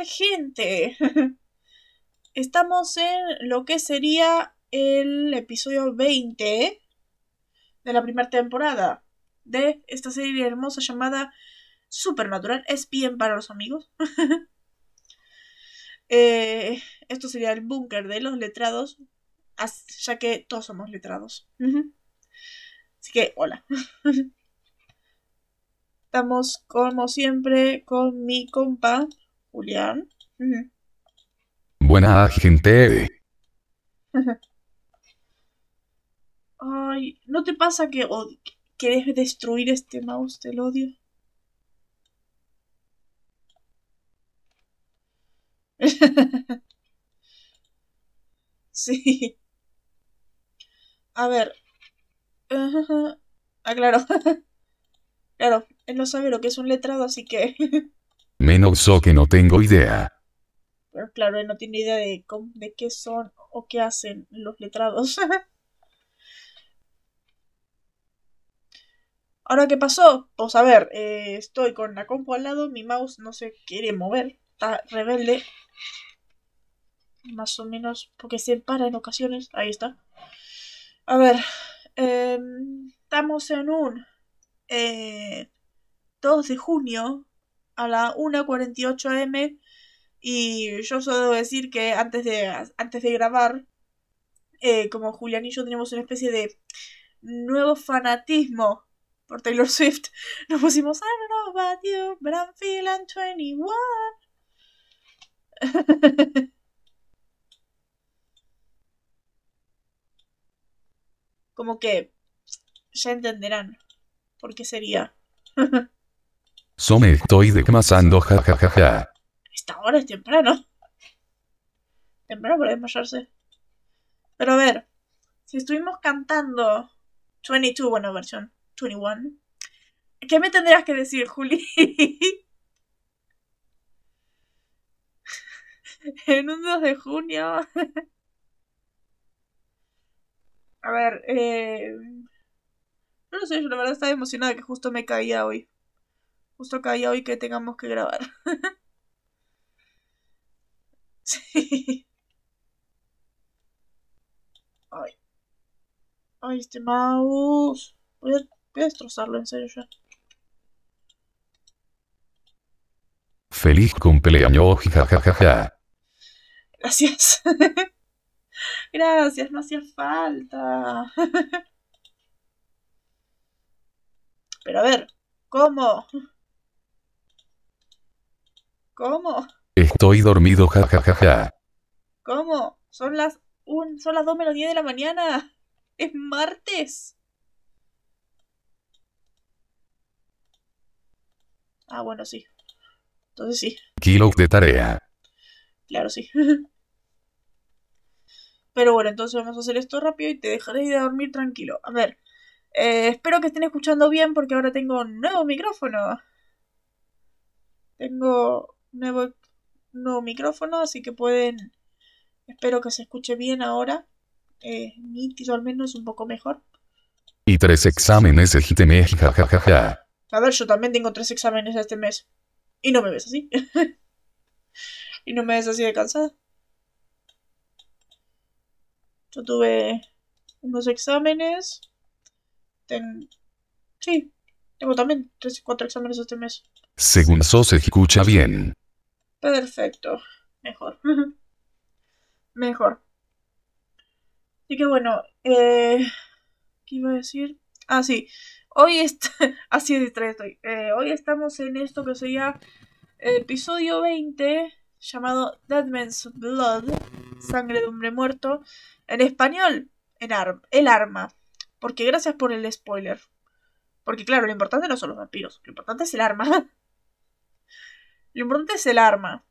gente? Estamos en lo que sería el episodio 20 de la primera temporada de esta serie hermosa llamada Supernatural. Es bien para los amigos. Eh, esto sería el búnker de los letrados, ya que todos somos letrados. Así que, hola. Estamos como siempre con mi compa, Julián. Buena gente. Ay, ¿no te pasa que quieres destruir este mouse del odio? sí. A ver. Ah, claro. claro, él no sabe lo que es un letrado, así que... Menos o que no tengo idea. Pero claro, él no tiene idea de, de qué son o qué hacen los letrados. Ahora, ¿qué pasó? Pues a ver, eh, estoy con la compu al lado, mi mouse no se quiere mover, está rebelde. Más o menos, porque se para en ocasiones. Ahí está. A ver, em, estamos en un eh, 2 de junio a la 1.48 am y yo solo debo decir que antes de, antes de grabar, eh, como Julián y yo tenemos una especie de nuevo fanatismo por Taylor Swift, nos pusimos, I don't know about you, but I'm feeling 21. Como que ya entenderán por qué sería. Estoy desmasando, jajajaja. Esta hora es temprano. Temprano para desmayarse. Pero a ver, si estuvimos cantando 22, bueno, versión 21, ¿qué me tendrías que decir, Juli? en un 2 de junio. a ver, eh... No lo sé, yo la verdad estaba emocionada que justo me caía hoy. Justo caía hoy que tengamos que grabar. sí. Ay. Ay, este mouse. Voy a, voy a destrozarlo, en serio ya. Feliz cumpleaños, jajajaja. Gracias. Gracias, no hacía falta. Pero a ver, ¿cómo? ¿Cómo? Estoy dormido, jajajaja. ¿Cómo? Son las un, son las 2 menos 10 de la mañana. Es martes. Ah, bueno, sí. Entonces sí. Kilo de tarea. Claro, sí. Pero bueno, entonces vamos a hacer esto rápido y te dejaré ir a dormir tranquilo. A ver. Eh, espero que estén escuchando bien porque ahora tengo un nuevo micrófono. Tengo nuevo, nuevo micrófono, así que pueden... Espero que se escuche bien ahora. Eh, nítido al menos, un poco mejor. Y tres exámenes este mes, jajajaja. A ver, yo también tengo tres exámenes este mes. Y no me ves así. y no me ves así de cansada. Yo tuve unos exámenes Sí, tengo también tres cuatro exámenes este mes. Según eso se escucha bien. Perfecto. Mejor. Mejor. Así que bueno, eh, ¿qué iba a decir? Ah, sí. Hoy está... Así estoy. Eh, hoy estamos en esto que sería episodio 20 llamado Dead Man's Blood, Sangre de Hombre Muerto, en español, en El Arma. Porque gracias por el spoiler. Porque claro, lo importante no son los vampiros, lo importante es el arma. lo importante es el arma.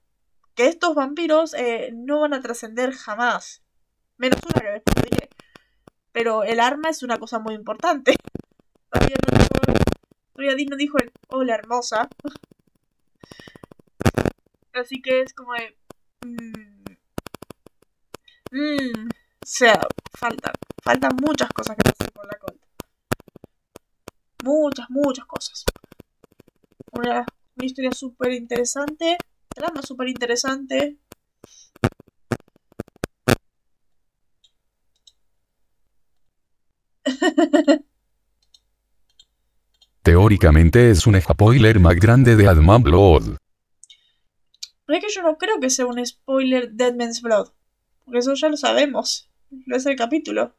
Que estos vampiros eh, no van a trascender jamás. Menos una que después diré. Pero el arma es una cosa muy importante. Todavía no dijo, todavía no dijo el hola hermosa. Así que es como de... Mmm, mmm, o sea, faltan, faltan muchas cosas que pasan por la cola. Muchas, muchas cosas. Una, una historia súper interesante Trama súper interesante. Teóricamente es un spoiler más grande de Adman Blood. Pero es que yo no creo que sea un spoiler Dead Man's Blood. Porque eso ya lo sabemos. Lo es el capítulo.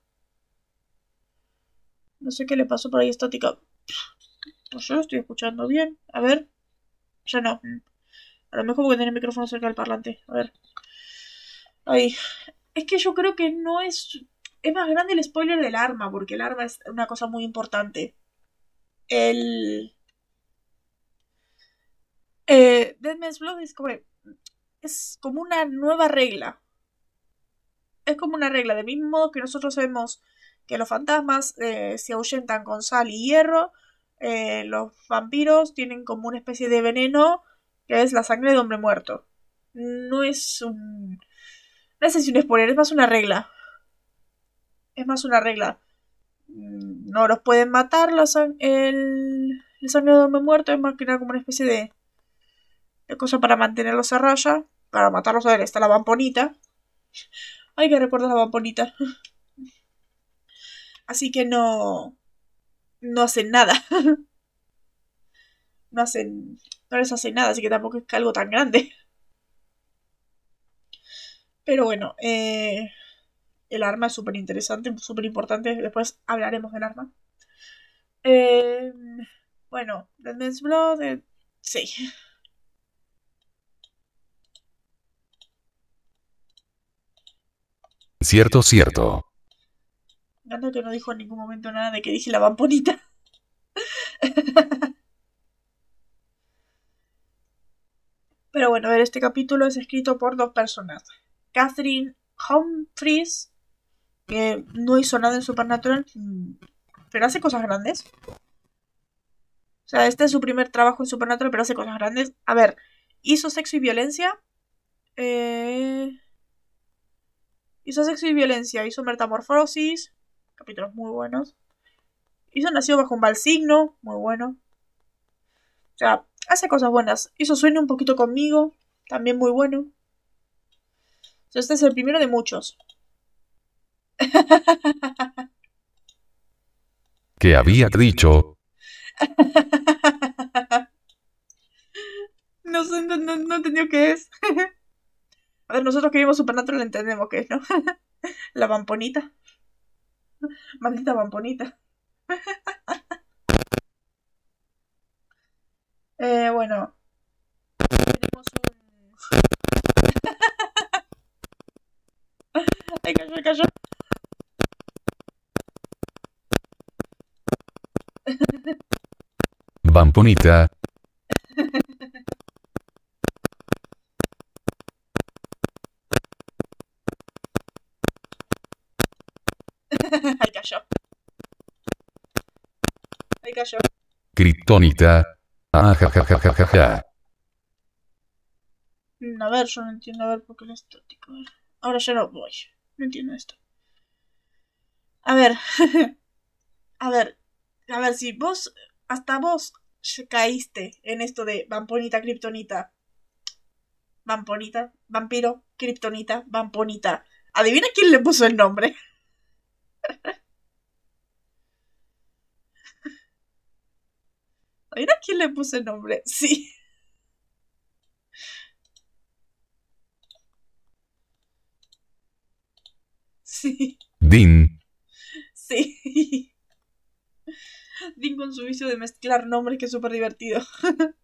No sé qué le pasó por ahí estática. Pues yo lo estoy escuchando bien. A ver. Ya no. A lo mejor porque tiene el micrófono cerca del parlante. A ver. Ahí. Es que yo creo que no es. Es más grande el spoiler del arma, porque el arma es una cosa muy importante. El. Eh, Dead Blood es como. Es como una nueva regla. Es como una regla. De mismo modo que nosotros sabemos que los fantasmas eh, se ahuyentan con sal y hierro. Eh, los vampiros tienen como una especie de veneno que es la sangre de hombre muerto. No es un. No sé si un spoiler, es más una regla. Es más una regla. Mm, No los pueden matar la el, sangre de hombre muerto, es más que nada como una especie de, cosa para mantenerlos a raya. Para matarlos a ver, está la vamponita. Ay, que recuerdo la vamponita. Así que no. No hacen nada. no hacen. No les hacen nada, así que tampoco es algo tan grande. Pero bueno, eh, el arma es súper interesante, súper importante. Después hablaremos del arma. Eh, bueno, Dead Man's Blood. eh, sí. Cierto, cierto. Que no dijo en ningún momento nada de que dije la vamponita. Pero bueno, a ver, este capítulo es escrito por dos personas. Catherine Humphries, que no hizo nada en Supernatural, pero hace cosas grandes. O sea, este es su primer trabajo en Supernatural, pero hace cosas grandes. A ver, hizo sexo y violencia. Eh... Hizo sexo y violencia, hizo metamorfosis, capítulos muy buenos. Hizo Nacido bajo un mal signo, muy bueno. O sea, hace cosas buenas. Hizo Sueño un poquito conmigo, también muy bueno. O sea, este es el primero de muchos. Que había dicho, no sé, no, no, no entendió qué es. A ver, nosotros que vimos Supernatural entendemos qué es, ¿no? La vamponita. Maldita vamponita. eh, bueno. Tenemos un... Ay, cayó, ay, cayó. Vamponita, Ay, cayó. Ay, cayó. Kryptonita. Ajajajajaja. Mm, A ver, yo no entiendo, a ver, por qué. A ver. Ahora ya no voy. No entiendo esto. A ver. a ver. A ver, si vos, hasta vos caíste en esto de vamponita, kriptonita. Vamponita, vampiro, kriptonita, vamponita. Adivina quién le puso el nombre. Adivina quién le puso el nombre. Sí. Sí. Din. Sí. Dean con su vicio de mezclar nombres que es súper divertido.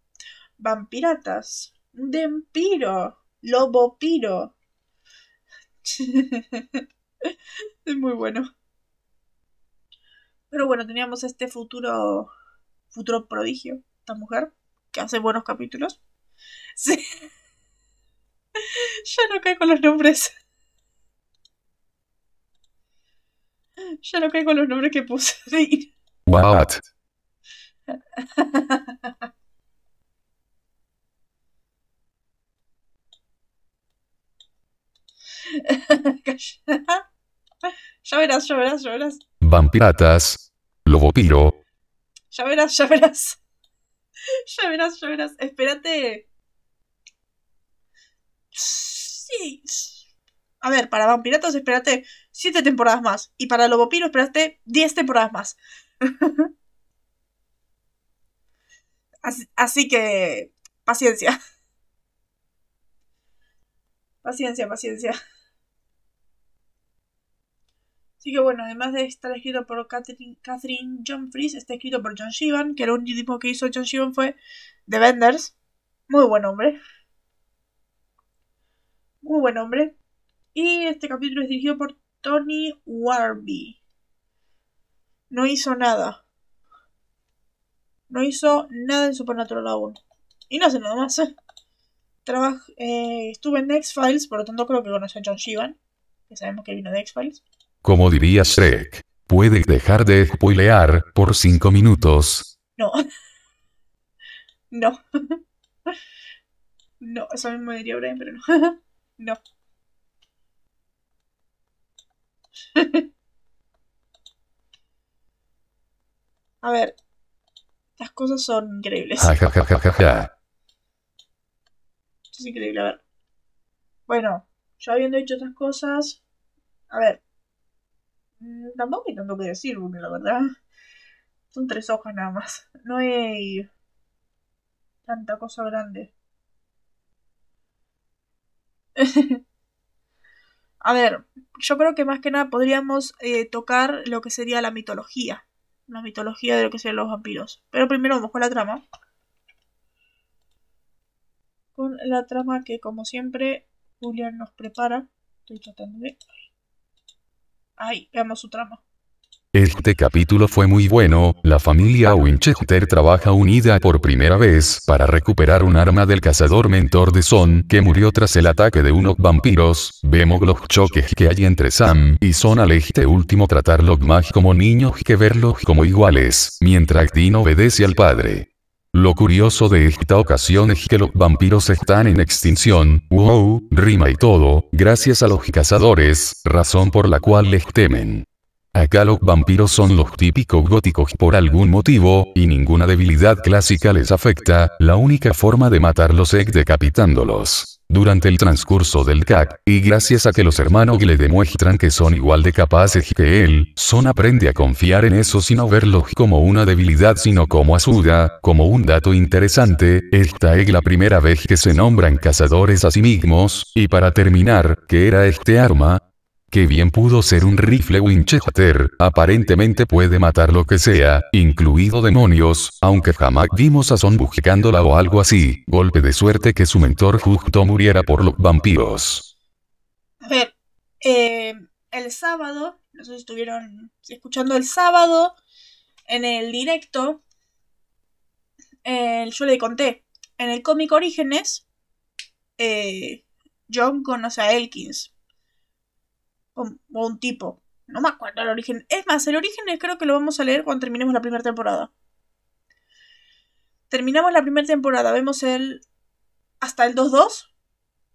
Vampiratas. Dempiro. Lobopiro. es muy bueno. Pero bueno, teníamos este futuro. Futuro prodigio. Esta mujer. Que hace buenos capítulos. Sí. ya no cae con los nombres. Ya no cae con los nombres que puse. What? ya verás, ya verás, ya verás. Vampiratas. Lobopiro. Ya verás, ya verás. Ya verás, ya verás. Espérate. Sí. A ver, para vampiratos espérate 7 temporadas más. Y para Lobopiro espérate 10 temporadas más. así, así que. Paciencia. Paciencia, paciencia. Así que bueno, además de estar escrito por Catherine, Catherine Fries, está escrito por John Shivan, que el último que hizo John Shivan fue The Vendors. Muy buen hombre. Muy buen hombre. Y este capítulo es dirigido por Tony Warby. No hizo nada. No hizo nada en Supernatural aún. Y no hace nada más. ¿eh? eh, estuve en X-Files, por lo tanto creo que conoce a John Shivan. Que sabemos que vino de X-Files. Como diría Shrek, ¿puede dejar de spoilear por cinco minutos? No. no. no, eso mismo diría Brian, pero no. no. A ver, las cosas son increíbles. Ja, ja, ja, es increíble, a ver. Bueno, yo habiendo hecho otras cosas, a ver, tampoco hay tanto que decir, porque la verdad son tres hojas nada más. No hay tanta cosa grande. A ver, yo creo que más que nada podríamos eh, tocar lo que sería la mitología. La mitología de lo que serían los vampiros. Pero primero vamos con la trama. Con la trama que como siempre Julian nos prepara. Estoy tratando de... Ay, veamos su trama. Este capítulo fue muy bueno, la familia Winchester trabaja unida por primera vez para recuperar un arma del cazador mentor de Son que murió tras el ataque de unos vampiros, vemos los choques que hay entre Sam y Son al este último tratarlos más como niños que verlos como iguales, mientras Dean obedece al padre. Lo curioso de esta ocasión es que los vampiros están en extinción, wow, rima y todo, gracias a los cazadores, razón por la cual les temen. Acá los vampiros son los típicos góticos por algún motivo, y ninguna debilidad clásica les afecta, la única forma de matarlos es decapitándolos. Durante el transcurso del CAC, y gracias a que los hermanos le demuestran que son igual de capaces que él, Son aprende a confiar en eso sin verlo como una debilidad sino como ayuda, como un dato interesante, esta es la primera vez que se nombran cazadores a sí mismos, y para terminar, ¿qué era este arma? Que bien pudo ser un rifle Winchester, aparentemente puede matar lo que sea, incluido demonios, aunque jamás vimos a Son buscándola o algo así, golpe de suerte que su mentor justo muriera por los vampiros. A ver, eh, el sábado, no sé si estuvieron escuchando el sábado, en el directo, yo le conté, en el cómic Orígenes, eh, John conoce a Elkins o, un tipo. No me acuerdo el origen. Es más, el origen creo que lo vamos a leer cuando terminemos la primera temporada. Terminamos la primera temporada, vemos el. hasta el 2-2.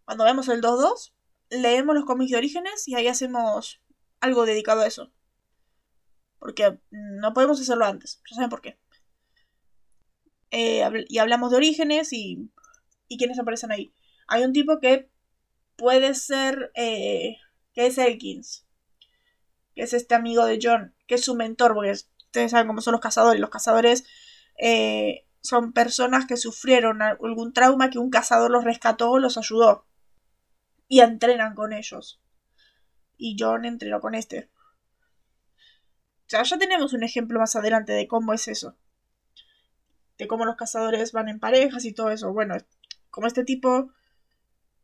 Cuando vemos el 2-2, leemos los cómics de orígenes y ahí hacemos algo dedicado a eso. Porque no podemos hacerlo antes. Ya saben por qué. Eh, y hablamos de orígenes y, y quiénes aparecen ahí. Hay un tipo que puede ser eh, que es Elkins, que es este amigo de John, que es su mentor, porque ustedes saben cómo son los cazadores. Los cazadores eh, son personas que sufrieron algún trauma que un cazador los rescató, los ayudó. Y entrenan con ellos. Y John entrenó con este. O sea, ya tenemos un ejemplo más adelante de cómo es eso. De cómo los cazadores van en parejas y todo eso. Bueno, como este tipo.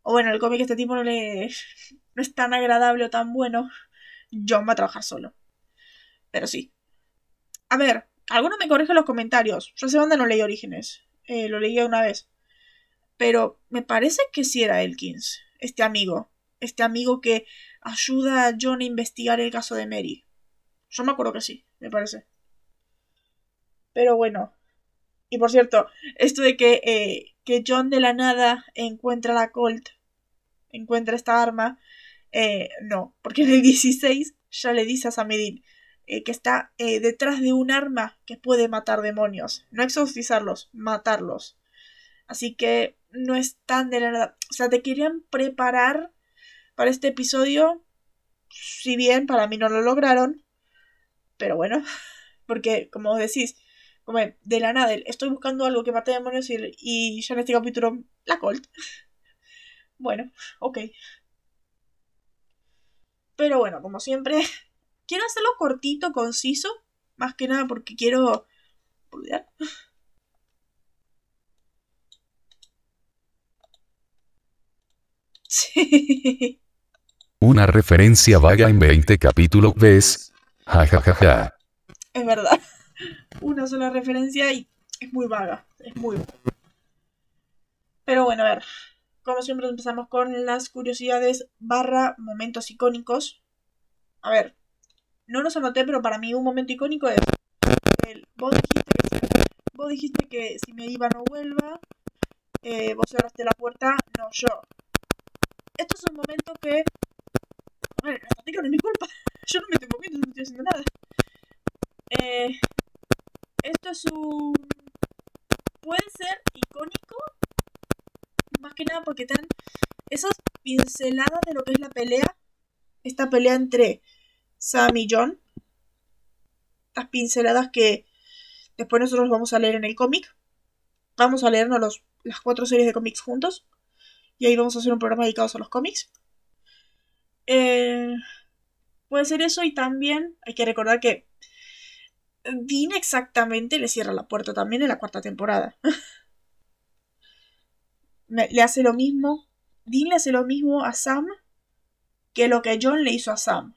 O bueno, el cómic este tipo no le no es tan agradable o tan bueno, John va a trabajar solo. Pero sí. A ver, alguno me corrige los comentarios. Yo sé dónde no leí Orígenes. Eh, lo leí una vez. Pero me parece que sí era Elkins, este amigo. Este amigo que ayuda a John a investigar el caso de Mary. Yo me acuerdo que sí, me parece. Pero bueno. Y por cierto, esto de que, eh, que John de la nada encuentra la Colt, encuentra esta arma, eh, no, porque en el 16 ya le dice a Samedin eh, que está eh, detrás de un arma que puede matar demonios. No exorcizarlos, matarlos. Así que no es tan de la nada. O sea, te querían preparar para este episodio. Si bien para mí no lo lograron. Pero bueno, porque como decís, de la nada, estoy buscando algo que mate demonios y, y ya en este capítulo, la Colt. Bueno, ok. Pero bueno, como siempre, quiero hacerlo cortito, conciso. Más que nada porque quiero... Sí. Una referencia vaga en 20 capítulos ves. Ja, ja, ja, ja. Es verdad. Una sola referencia y es muy vaga. Es muy Pero bueno, a ver. Como siempre empezamos con las curiosidades barra momentos icónicos. A ver. No los anoté, pero para mí un momento icónico es... El, vos, dijiste que, vos dijiste que si me iba no vuelva. Eh, vos cerraste la puerta, no yo esto es un momento que. A ver, no es mi culpa. Yo no me estoy moviendo, no estoy haciendo nada. Eh, esto es un. Puede ser icónico. Más que nada porque están esas pinceladas de lo que es la pelea. Esta pelea entre Sam y John. Estas pinceladas que después nosotros vamos a leer en el cómic. Vamos a leernos los, las cuatro series de cómics juntos. Y ahí vamos a hacer un programa dedicado a los cómics. Eh, puede ser eso y también hay que recordar que Dean exactamente le cierra la puerta también en la cuarta temporada. le hace lo mismo. Dean le hace lo mismo a Sam que lo que John le hizo a Sam.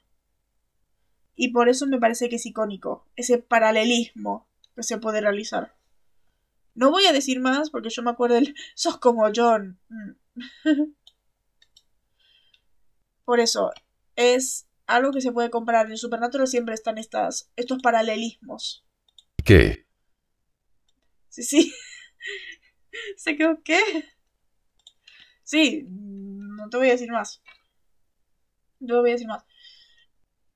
Y por eso me parece que es icónico. Ese paralelismo que se puede realizar. No voy a decir más porque yo me acuerdo del sos como John. Mm. Por eso, es algo que se puede comparar. En Supernatural siempre están estas, estos paralelismos. ¿Qué? Sí, sí. ¿Se quedó qué? Sí, no te voy a decir más. No te voy a decir más.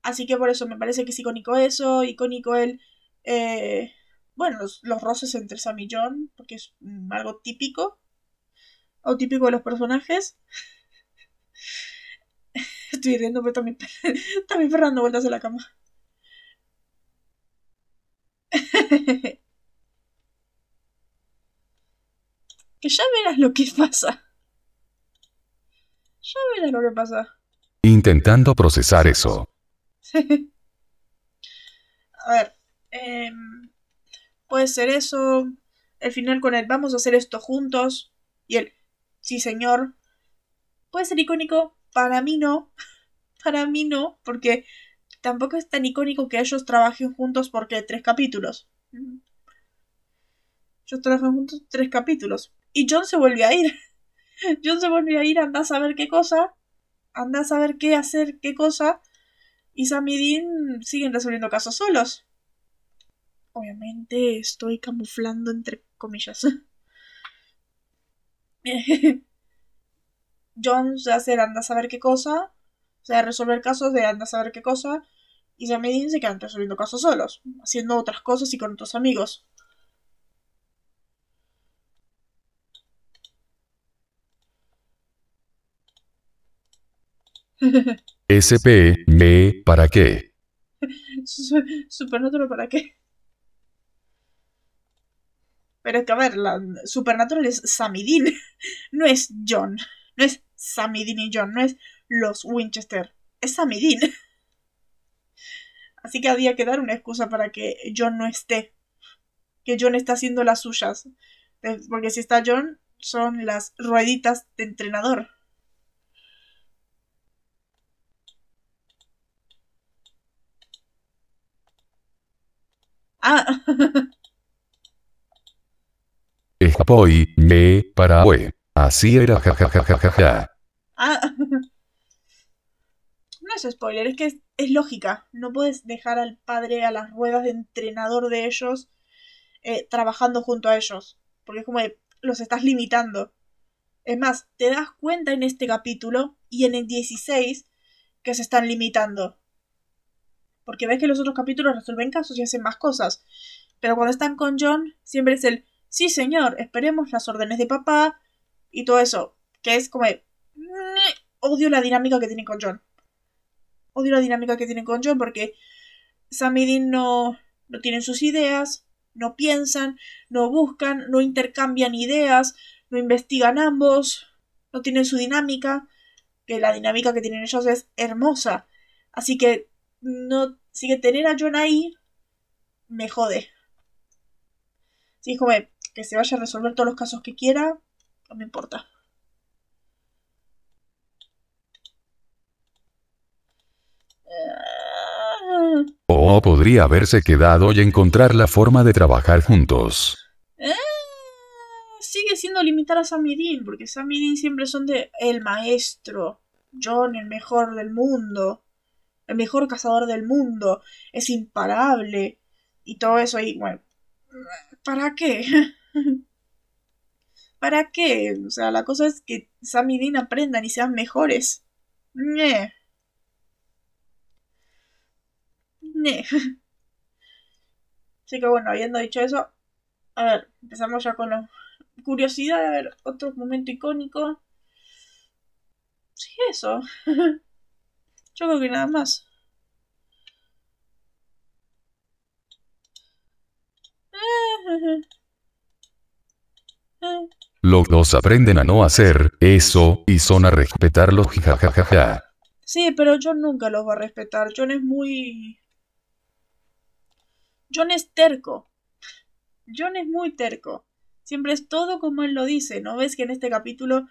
Así que por eso me parece que es icónico eso, icónico el... Eh, bueno, los, los roces entre Sam y John, porque es algo típico o típico de los personajes. Estoy riendo, pero también, también dando vueltas en la cama. que ya verás lo que pasa. Ya verás lo que pasa. Intentando procesar eso. a ver. Em, puede ser eso. El final con él, vamos a hacer esto juntos. Y él, sí señor. Puede ser icónico, para mí no. Para mí no, porque tampoco es tan icónico que ellos trabajen juntos porque tres capítulos. Ellos trabajan juntos tres capítulos. Y John se vuelve a ir. John se vuelve a ir, anda a saber qué cosa. Anda a saber qué hacer, qué cosa. Y Sam Dean siguen resolviendo casos solos. Obviamente estoy camuflando entre comillas. John se hace anda a saber qué cosa, se va a resolver casos de anda a saber qué cosa, y Sam Dean se quedan resolviendo casos solos, haciendo otras cosas y con otros amigos. SP, B, ¿para qué? Supernatural, ¿para qué? Pero es que, a ver, la Supernatural es Sammy no es John. No es Sammy y John, no es los Winchester. Es Sammy Así que había que dar una excusa para que John no esté. Que John está haciendo las suyas. Eh, porque si está John, son las rueditas de entrenador. Ah. Escapoy, me, Así era jajajajaja. Ah. No es spoiler, es que es, lógica. No puedes dejar al padre a las ruedas de entrenador de ellos eh, trabajando junto a ellos. Porque es como los estás limitando. Es más, te das cuenta en este capítulo y en el 16 que se están limitando. Porque ves que los otros capítulos resuelven casos y hacen más cosas. Pero cuando están con John, siempre es el sí señor, esperemos las órdenes de papá y todo eso, que es como odio la dinámica que tienen con John. Odio la dinámica que tienen con John porque Sam y Dean no, no tienen sus ideas, no piensan, no buscan, no intercambian ideas, no investigan ambos, no tienen su dinámica, que la dinámica que tienen ellos es hermosa. Así que no, así que tener a John ahí me jode. Sí, como que se vaya a resolver todos los casos que quiera, no me importa. O podría haberse quedado y encontrar la forma de trabajar juntos. Eh, sigue siendo limitar a Sam y Dean, porque Sam y Dean siempre son de el maestro, John el mejor del mundo, el mejor cazador del mundo, es imparable y todo eso y bueno, ¿para qué? ¿Para qué? O sea, la cosa es que Sam y Dean aprendan y sean mejores. Así que bueno, habiendo dicho eso, a ver, empezamos ya con la curiosidad de ver otro momento icónico. Sí, eso. Yo creo que nada más. Los dos aprenden a no hacer eso y son a respetarlo. Jajajaja. Sí, pero John nunca los va a respetar. John es muy John es terco. John es muy terco. Siempre es todo como él lo dice. ¿No ves que en este capítulo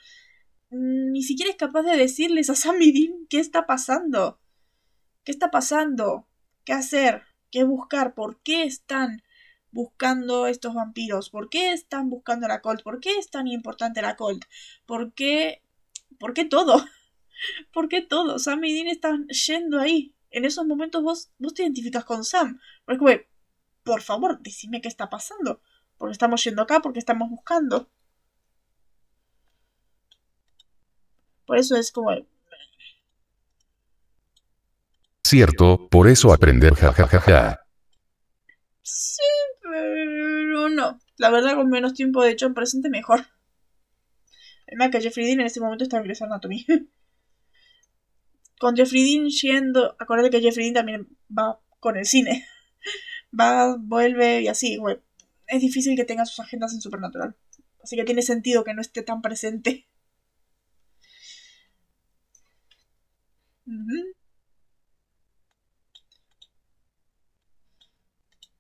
ni siquiera es capaz de decirles a Sam y Dean qué está pasando? ¿Qué está pasando? ¿Qué hacer? ¿Qué buscar? ¿Por qué están buscando estos vampiros? ¿Por qué están buscando la Colt? ¿Por qué es tan importante la Colt? ¿Por qué? ¿Por qué todo? ¿Por qué todo? Sam y Dean están yendo ahí. En esos momentos vos, vos te identificas con Sam. Porque, por favor, decime qué está pasando. Porque estamos yendo acá, porque estamos buscando. Por eso es como... Cierto, por eso aprender jajajaja. Sí, pero no. La verdad, con menos tiempo de hecho en presente, mejor. Además que Jeffrey Dean en este momento está regresando a Tommy. con Jeffrey Dean yendo... Acuérdate que Jeffrey Dean también va con el cine va, vuelve y así, güey. Es difícil que tenga sus agendas en Supernatural. Así que tiene sentido que no esté tan presente.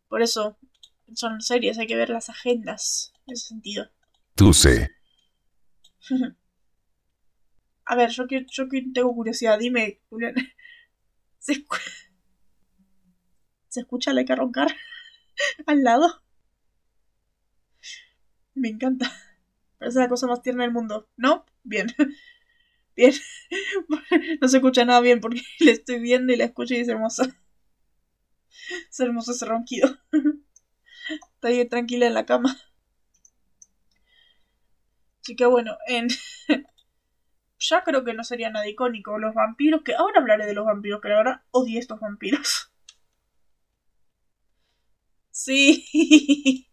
Por eso son series, hay que ver las agendas en ese sentido. Tú sé. A ver, yo que, yo que tengo curiosidad, dime, Julián. ¿Se, se escucha la que roncar al lado. Me encanta. Parece la cosa más tierna del mundo. ¿No? Bien. Bien. No se escucha nada bien porque le estoy viendo y la escucho y es hermosa. Es hermoso ese ronquido. Estoy tranquila en la cama. Así que bueno, en... ya creo que no sería nada icónico. Los vampiros, que ahora hablaré de los vampiros, que la verdad odio estos vampiros. Sí.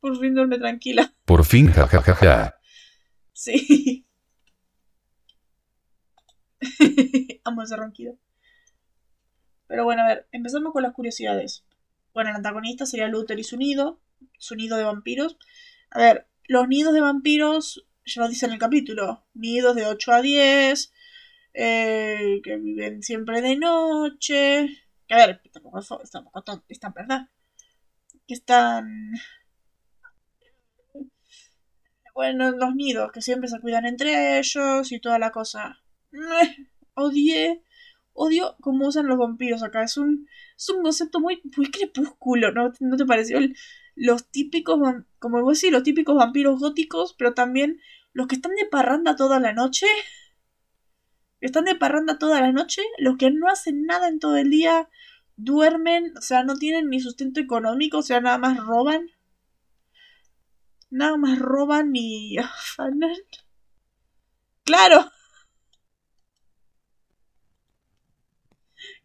Por fin duerme tranquila. Por fin, jajajaja. Sí. Amo ese ronquido. Pero bueno, a ver, empezamos con las curiosidades. Bueno, el antagonista sería Luther y su nido, su nido de vampiros. A ver, los nidos de vampiros, ya lo dice en el capítulo, nidos de 8 a 10, eh, que viven siempre de noche, a ver, tampoco es tan verdad. Que están. Bueno, los nidos, que siempre se cuidan entre ellos y toda la cosa. Odié. Odio cómo usan los vampiros acá. Es un, es un concepto muy, muy crepúsculo, ¿no? ¿No te pareció? Los típicos, como vos decís, los típicos vampiros góticos, pero también los que están de parranda toda la noche. Están de parranda toda la noche, los que no hacen nada en todo el día, duermen, o sea, no tienen ni sustento económico, o sea, nada más roban. Nada más roban y afanan. Claro.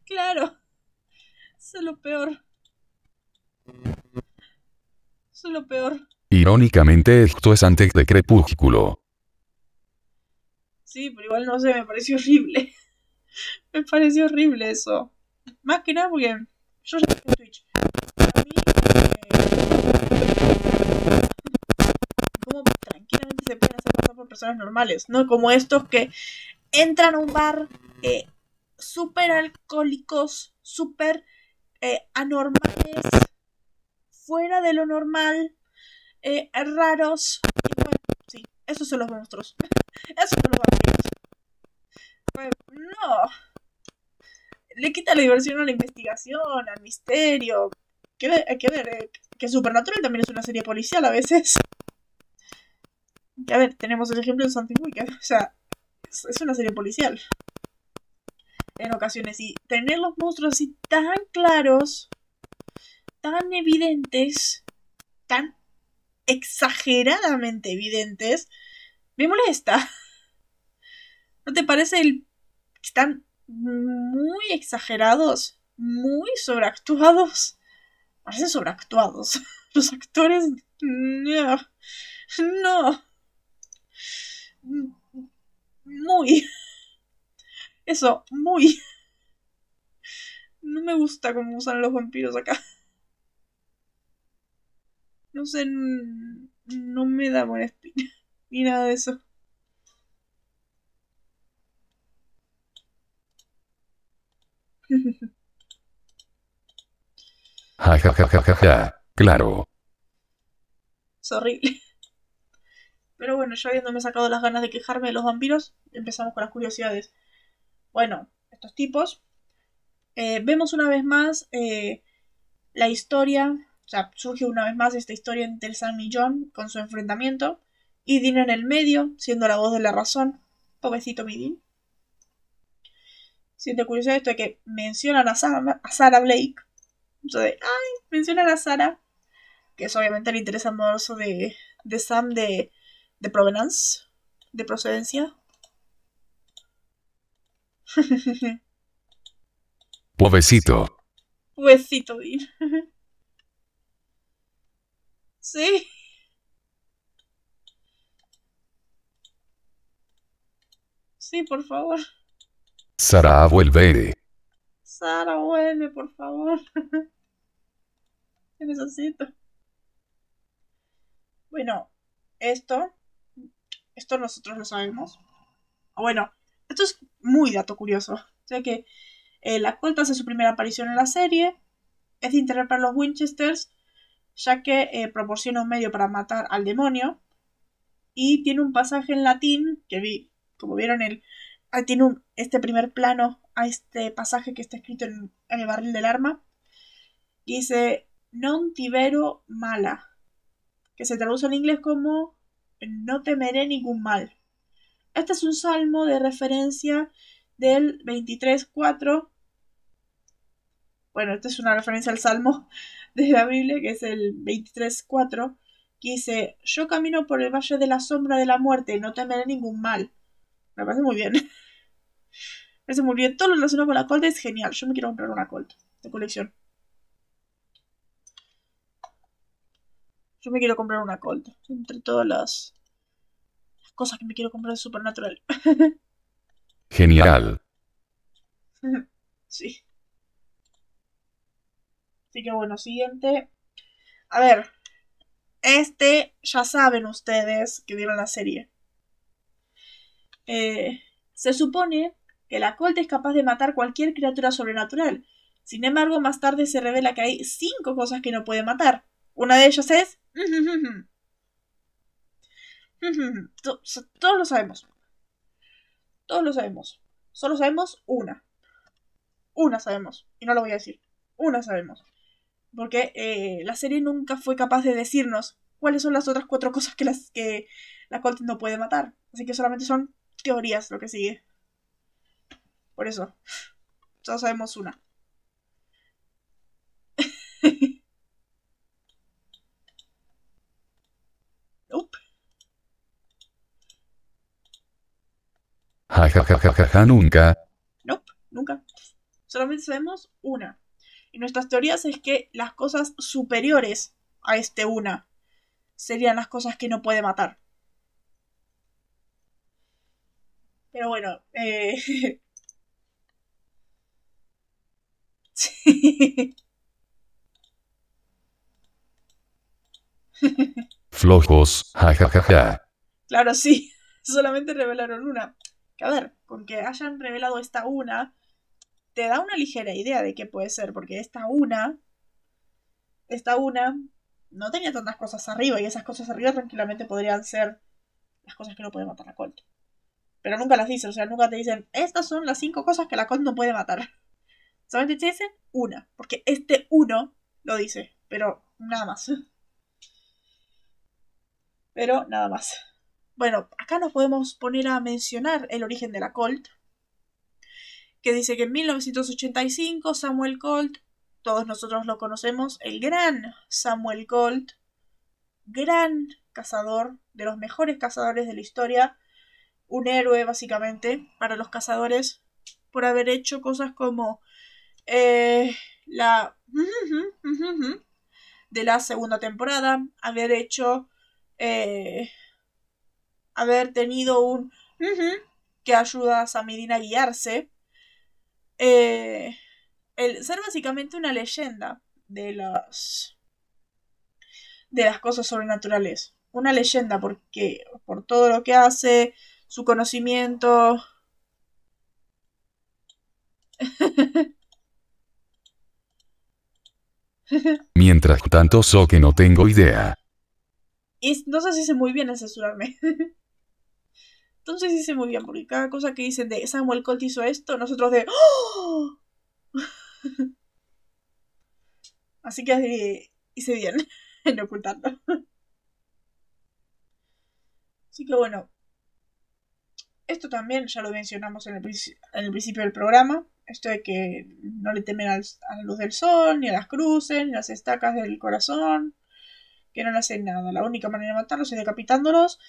Claro. Eso es lo peor. Eso es lo peor. Irónicamente esto es antes de Crepúsculo. Sí, pero igual no sé, me pareció horrible. me pareció horrible eso. Más que nada porque yo ya en Twitch. A mí, eh, como tranquilamente se por personas normales, no como estos que entran a un bar eh, súper alcohólicos, súper eh, anormales, fuera de lo normal, eh, raros. Y bueno, sí, esos son los monstruos. esos son los vampiros. Pues, no. Le quita la diversión a la investigación, al misterio. Hay que ver, que Supernatural también es una serie policial a veces. A ver, tenemos el ejemplo de Something Wicked. O sea, es una serie policial. En ocasiones. Y tener los monstruos así tan claros, tan evidentes, tan exageradamente evidentes, me molesta. ¿No te parece el... están muy exagerados? Muy sobreactuados. Parecen sobreactuados. Los actores... No. No. Muy. Eso, muy. No me gusta cómo usan los vampiros acá. No sé, no me da buena espina. Ni nada de eso. Ja, ja, ja, ja, ja, ja. Claro. Es horrible. Pero bueno, ya habiéndome sacado las ganas de quejarme de los vampiros, empezamos con las curiosidades. Bueno, estos tipos. Eh, vemos una vez más eh, la historia, o sea, surge una vez más esta historia entre Sam y John con su enfrentamiento. Y Dean en el medio, siendo la voz de la razón. Pobrecito mi Dean. Siente curiosidad esto de que mencionan a Sarah, a Sarah Blake. Entonces, ay, mencionan a Sarah. Que es obviamente el interés amoroso de, de Sam de, de provenance, de procedencia. Pobrecito. Pobrecito, Dean. sí. Sí, por favor. Sara, vuelve. Sara, vuelve, por favor. Te necesito. Bueno, esto. Esto nosotros lo sabemos. Bueno, esto es muy dato curioso. O sea que eh, la Colt hace su primera aparición en la serie. Es de interés para los Winchesters, ya que eh, proporciona un medio para matar al demonio. Y tiene un pasaje en latín que vi como vieron, el, tiene un, este primer plano a este pasaje que está escrito en, el barril del arma. Dice, non tibero mala, que se traduce en inglés como no temeré ningún mal. Este es un salmo de referencia del 23.4. Bueno, esta es una referencia al salmo de la Biblia, que es el 23.4, que dice, yo camino por el valle de la sombra de la muerte, no temeré ningún mal me parece muy bien. me parece muy bien. Todo lo relacionado con la Colt es genial. Yo me quiero comprar una Colt de colección. Yo me quiero comprar una Colt. Entre todas las, las cosas que me quiero comprar de Supernatural. Genial. sí. Así que bueno, siguiente. A ver. Este ya saben ustedes que vieron la serie. Eh, se supone que la Colt es capaz de matar cualquier criatura sobrenatural. Sin embargo, más tarde se revela que hay cinco cosas que no puede matar. Una de ellas es... Todos lo sabemos. Todos lo sabemos. Solo sabemos una. Una sabemos. Y no lo voy a decir. Una sabemos. Porque eh, la serie nunca fue capaz de decirnos cuáles son las otras cuatro cosas que, las, que la Colt no puede matar. Así que solamente son teorías lo que sigue. Por eso. Todos sabemos una. Ja, ja, ja, ja, ja, nunca. Nope, nunca. Solamente sabemos una. Y nuestras teorías es que las cosas superiores a este una serían las cosas que no puede matar. Pero bueno, eh... sí. Flojos, jajajaja. Claro, sí. Solamente revelaron una. Que a ver, con que hayan revelado esta una, te da una ligera idea de qué puede ser, porque esta una, esta una, no tenía tantas cosas arriba, y esas cosas arriba tranquilamente podrían ser las cosas que no puede matar la Colt. Pero nunca las dicen, o sea, nunca te dicen, estas son las cinco cosas que la Colt no puede matar. Solamente te dicen una, porque este uno lo dice, pero nada más. Pero nada más. Bueno, acá nos podemos poner a mencionar el origen de la Colt, que dice que en 1985 Samuel Colt, todos nosotros lo conocemos, el gran Samuel Colt, gran cazador, de los mejores cazadores de la historia, un héroe básicamente para los cazadores por haber hecho cosas como eh, la de la segunda temporada, haber hecho eh, haber tenido un que ayuda a Samidin a guiarse. Eh, el ser básicamente una leyenda de las de las cosas sobrenaturales. Una leyenda porque por todo lo que hace, su conocimiento. Mientras tanto, so que no tengo idea. Y no sé si hice muy bien en censurarme. Entonces hice muy bien, porque cada cosa que dicen de Samuel Colt hizo esto, nosotros de ¡Oh! Así que hice bien en ocultarlo. Así que bueno, esto también ya lo mencionamos en el, en el principio del programa. Esto de que no le temen a la luz del sol, ni a las cruces, ni a las estacas del corazón que no le hacen nada. La única manera de matarlos es decapitándolos.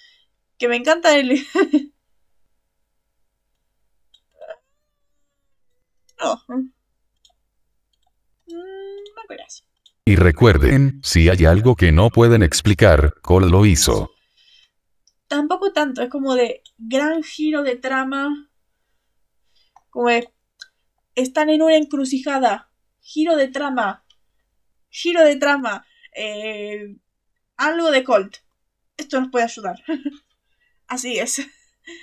Que me encanta el. no. Mm, no creas. Y recuerden, si hay algo que no pueden explicar, Cole lo hizo. Tampoco tanto, es como de gran giro de trama. Como de. Están en una encrucijada. Giro de trama. Giro de trama. Eh, algo de Colt. Esto nos puede ayudar. Así es.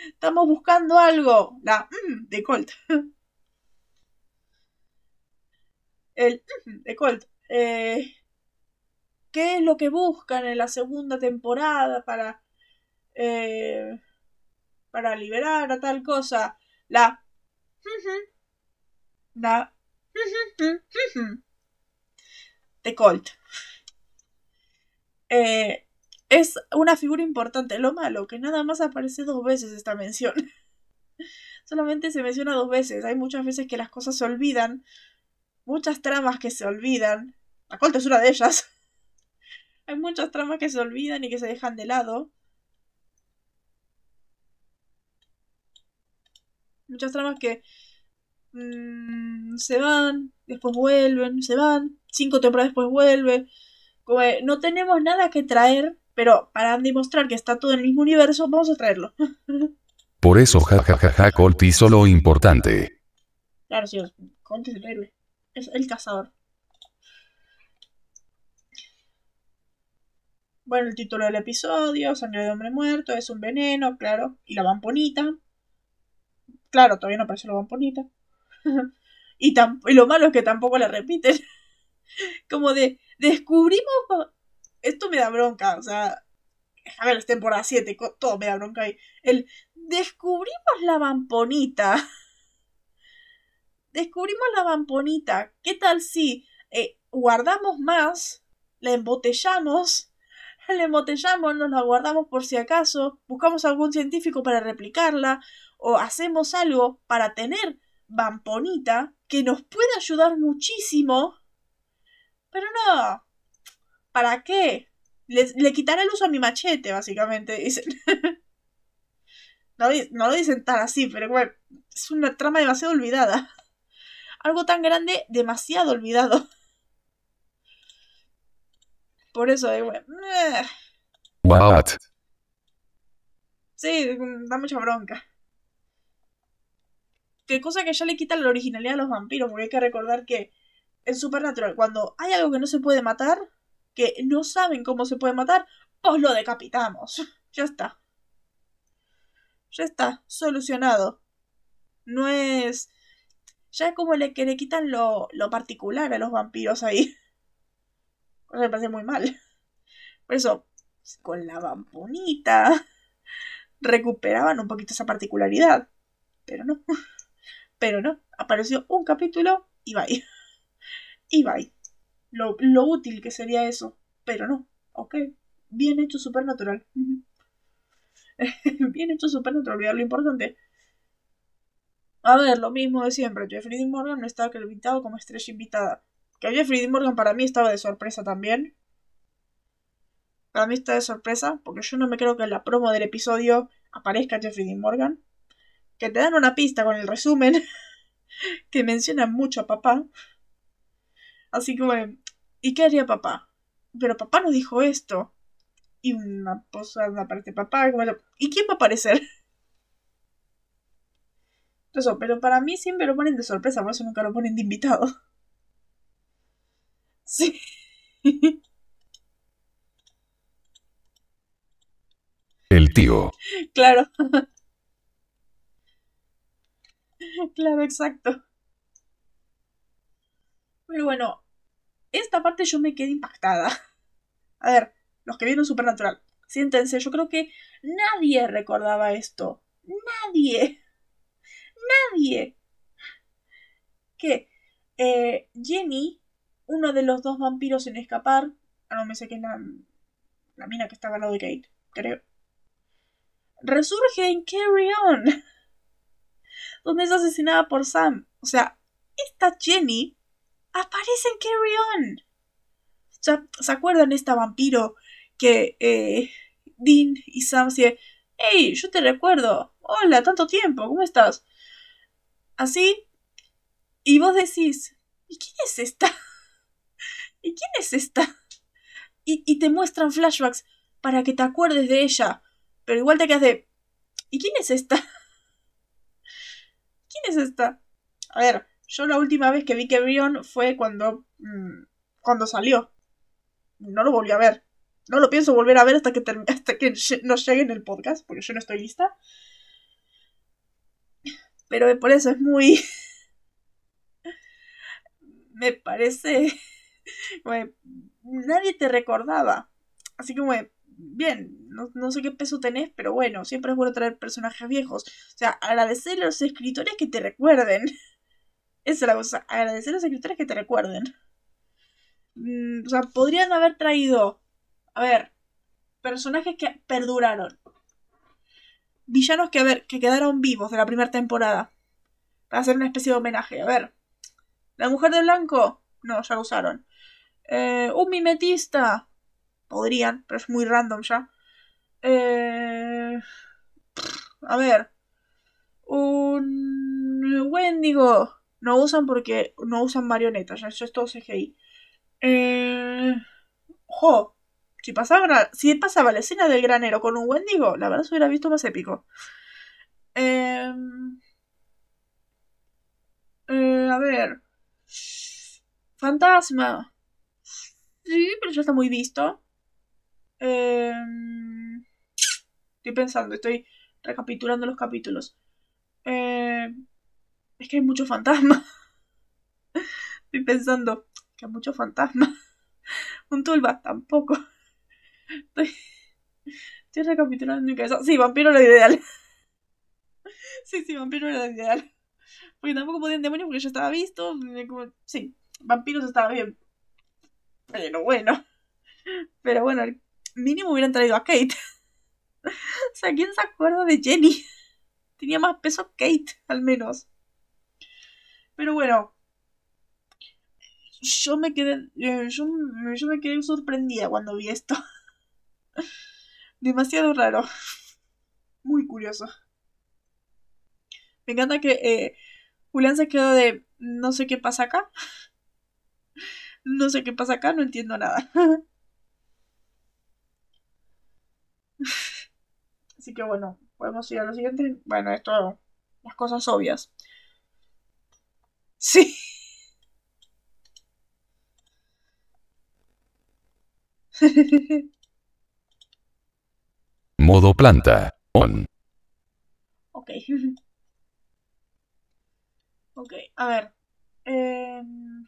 Estamos buscando algo. La mm, de Colt. El mm, de Colt. Eh, ¿Qué es lo que buscan en la segunda temporada para... Eh, para liberar a tal cosa? La... La... De Colt. Eh, es una figura importante. Lo malo, que nada más aparece dos veces esta mención. Solamente se menciona dos veces. Hay muchas veces que las cosas se olvidan. Muchas tramas que se olvidan. La Colt es una de ellas. Hay muchas tramas que se olvidan y que se dejan de lado. Muchas tramas que mm, se van, después vuelven, se van, cinco temporadas después vuelven no tenemos nada que traer, pero para demostrar que está todo en el mismo universo, vamos a traerlo. Por eso, jajajaja, ja, Colt hizo lo importante. Claro, sí, Colt es el héroe. Es el cazador. Bueno, el título del episodio, Sangre de Hombre Muerto, es un veneno, claro. Y la vamponita. Claro, todavía no aparece la vamponita. y, y lo malo es que tampoco la repiten. Como de, descubrimos... Esto me da bronca, o sea... A ver, es temporada 7, todo me da bronca ahí. El... Descubrimos la vamponita. Descubrimos la vamponita. ¿Qué tal si eh, guardamos más? La embotellamos la embotellamos, nos la guardamos por si acaso, buscamos algún científico para replicarla, o hacemos algo para tener vamponita que nos puede ayudar muchísimo pero no. ¿Para qué? Le, quitaré el uso a mi machete, básicamente, dicen. no, lo dicen tan así, pero bueno, es una trama demasiado olvidada. Algo tan grande, demasiado olvidado. Por eso, eh, bueno. What? Sí, da mucha bronca. Que cosa que ya le quita la originalidad a los vampiros, porque hay que recordar que en Supernatural, cuando hay algo que no se puede matar, que no saben cómo se puede matar, pues lo decapitamos. Ya está. Ya está, solucionado. No es. Ya es como le quitan lo, lo particular a los vampiros ahí. Cosa me parece muy mal. Por eso, con la vampunita recuperaban un poquito esa particularidad. Pero no. Pero no. Apareció un capítulo y bye. Y bye. Lo, lo útil que sería eso. Pero no. Ok. Bien hecho Supernatural. Bien hecho Supernatural. Olvidar lo importante. A ver, lo mismo de siempre. Jeffrey Dean Morgan no estaba acreditado como estrella invitada. Que Jeffrey Dean Morgan para mí estaba de sorpresa también. Para mí está de sorpresa, porque yo no me creo que en la promo del episodio aparezca Jeffrey Dean Morgan. Que te dan una pista con el resumen que menciona mucho a papá. Así que, ¿y qué haría papá? Pero papá nos dijo esto. Y una posada aparece papá. ¿Y quién va a aparecer? Eso, pero para mí siempre lo ponen de sorpresa, por eso nunca lo ponen de invitado. Sí. El tío. Claro. claro, exacto. Pero bueno, esta parte yo me quedé impactada. A ver, los que vieron Supernatural, siéntense, yo creo que nadie recordaba esto. Nadie. Nadie. Que eh, Jenny, uno de los dos vampiros en escapar, ah, no me sé que es la, la mina que estaba al lado de Kate, creo. Resurge en Carry On, donde es asesinada por Sam. O sea, esta Jenny aparece en Carry On. ¿Se acuerdan de esta vampiro que eh, Dean y Sam se hey, yo te recuerdo, hola, tanto tiempo, ¿cómo estás? Así, y vos decís, ¿y quién es esta? ¿Y quién es esta? Y, y te muestran flashbacks para que te acuerdes de ella, pero igual te quedas de, ¿y quién es esta? ¿Quién es esta? A ver, yo la última vez que vi que Brion fue cuando, mmm, cuando salió. No lo volví a ver. No lo pienso volver a ver hasta que, hasta que nos llegue en el podcast, porque yo no estoy lista. Pero por eso es muy... Me parece... Nadie te recordaba. Así que, bien, no, no, sé qué peso tenés, pero bueno, siempre es bueno traer personajes viejos. O sea, agradecerle a los escritores que te recuerden. Esa es la cosa, agradecer a los escritores que te recuerden. Mm, o sea, podrían haber traído a ver, personajes que perduraron. Villanos que, a ver, que quedaron vivos de la primera temporada. Para hacer una especie de homenaje. A ver. La mujer de blanco. No, ya lo usaron. Eh, un mimetista. Podrían, pero es muy random ya. Eh, a ver. Un Wendigo. No usan porque no usan marionetas. Eso es todo CGI. Eh. Si pasaba, si pasaba la escena del granero con un Wendigo, la verdad se hubiera visto más épico. Eh, eh, a ver. Fantasma. Sí, pero ya está muy visto. Eh, estoy pensando, estoy recapitulando los capítulos. Eh, es que hay mucho fantasma. estoy pensando que hay mucho fantasma. Un Tulba tampoco. Estoy, estoy recapitulando en mi cabeza. Sí, vampiro era lo ideal. Sí, sí, vampiro era lo ideal. Porque tampoco podían demonios porque ya estaba visto. Sí, vampiros estaba bien. Pero bueno. Pero bueno, mínimo hubieran traído a Kate. O sea, ¿quién se acuerda de Jenny? Tenía más peso Kate, al menos. Pero bueno. Yo me quedé. Eh, yo, me quedé sorprendida cuando vi esto. Demasiado raro. Muy curioso. Me encanta que eh, Julián se quedó de no sé qué pasa acá. No sé qué pasa acá, no entiendo nada. Así que bueno, podemos ir a lo siguiente. Bueno, esto, las cosas obvias. Sí. Modo planta. On. ok. ok, a ver. Em,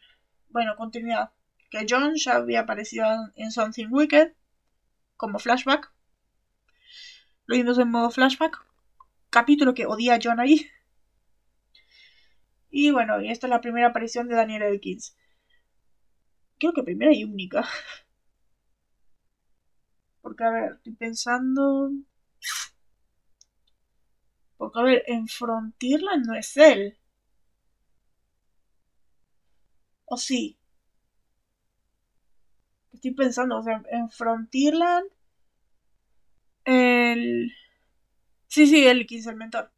bueno, continuidad. Que John ya había aparecido en Something Wicked como flashback. Lo vimos en modo flashback. Capítulo que odia a John ahí. Y bueno, y esta es la primera aparición de Daniel Elkins. Creo que primera y única. Porque, a ver, estoy pensando. Porque, a ver, en Frontierland no es él. ¿O sí? Estoy pensando, o sea, en Frontierland. El. Sí, sí, el 15, el mentor.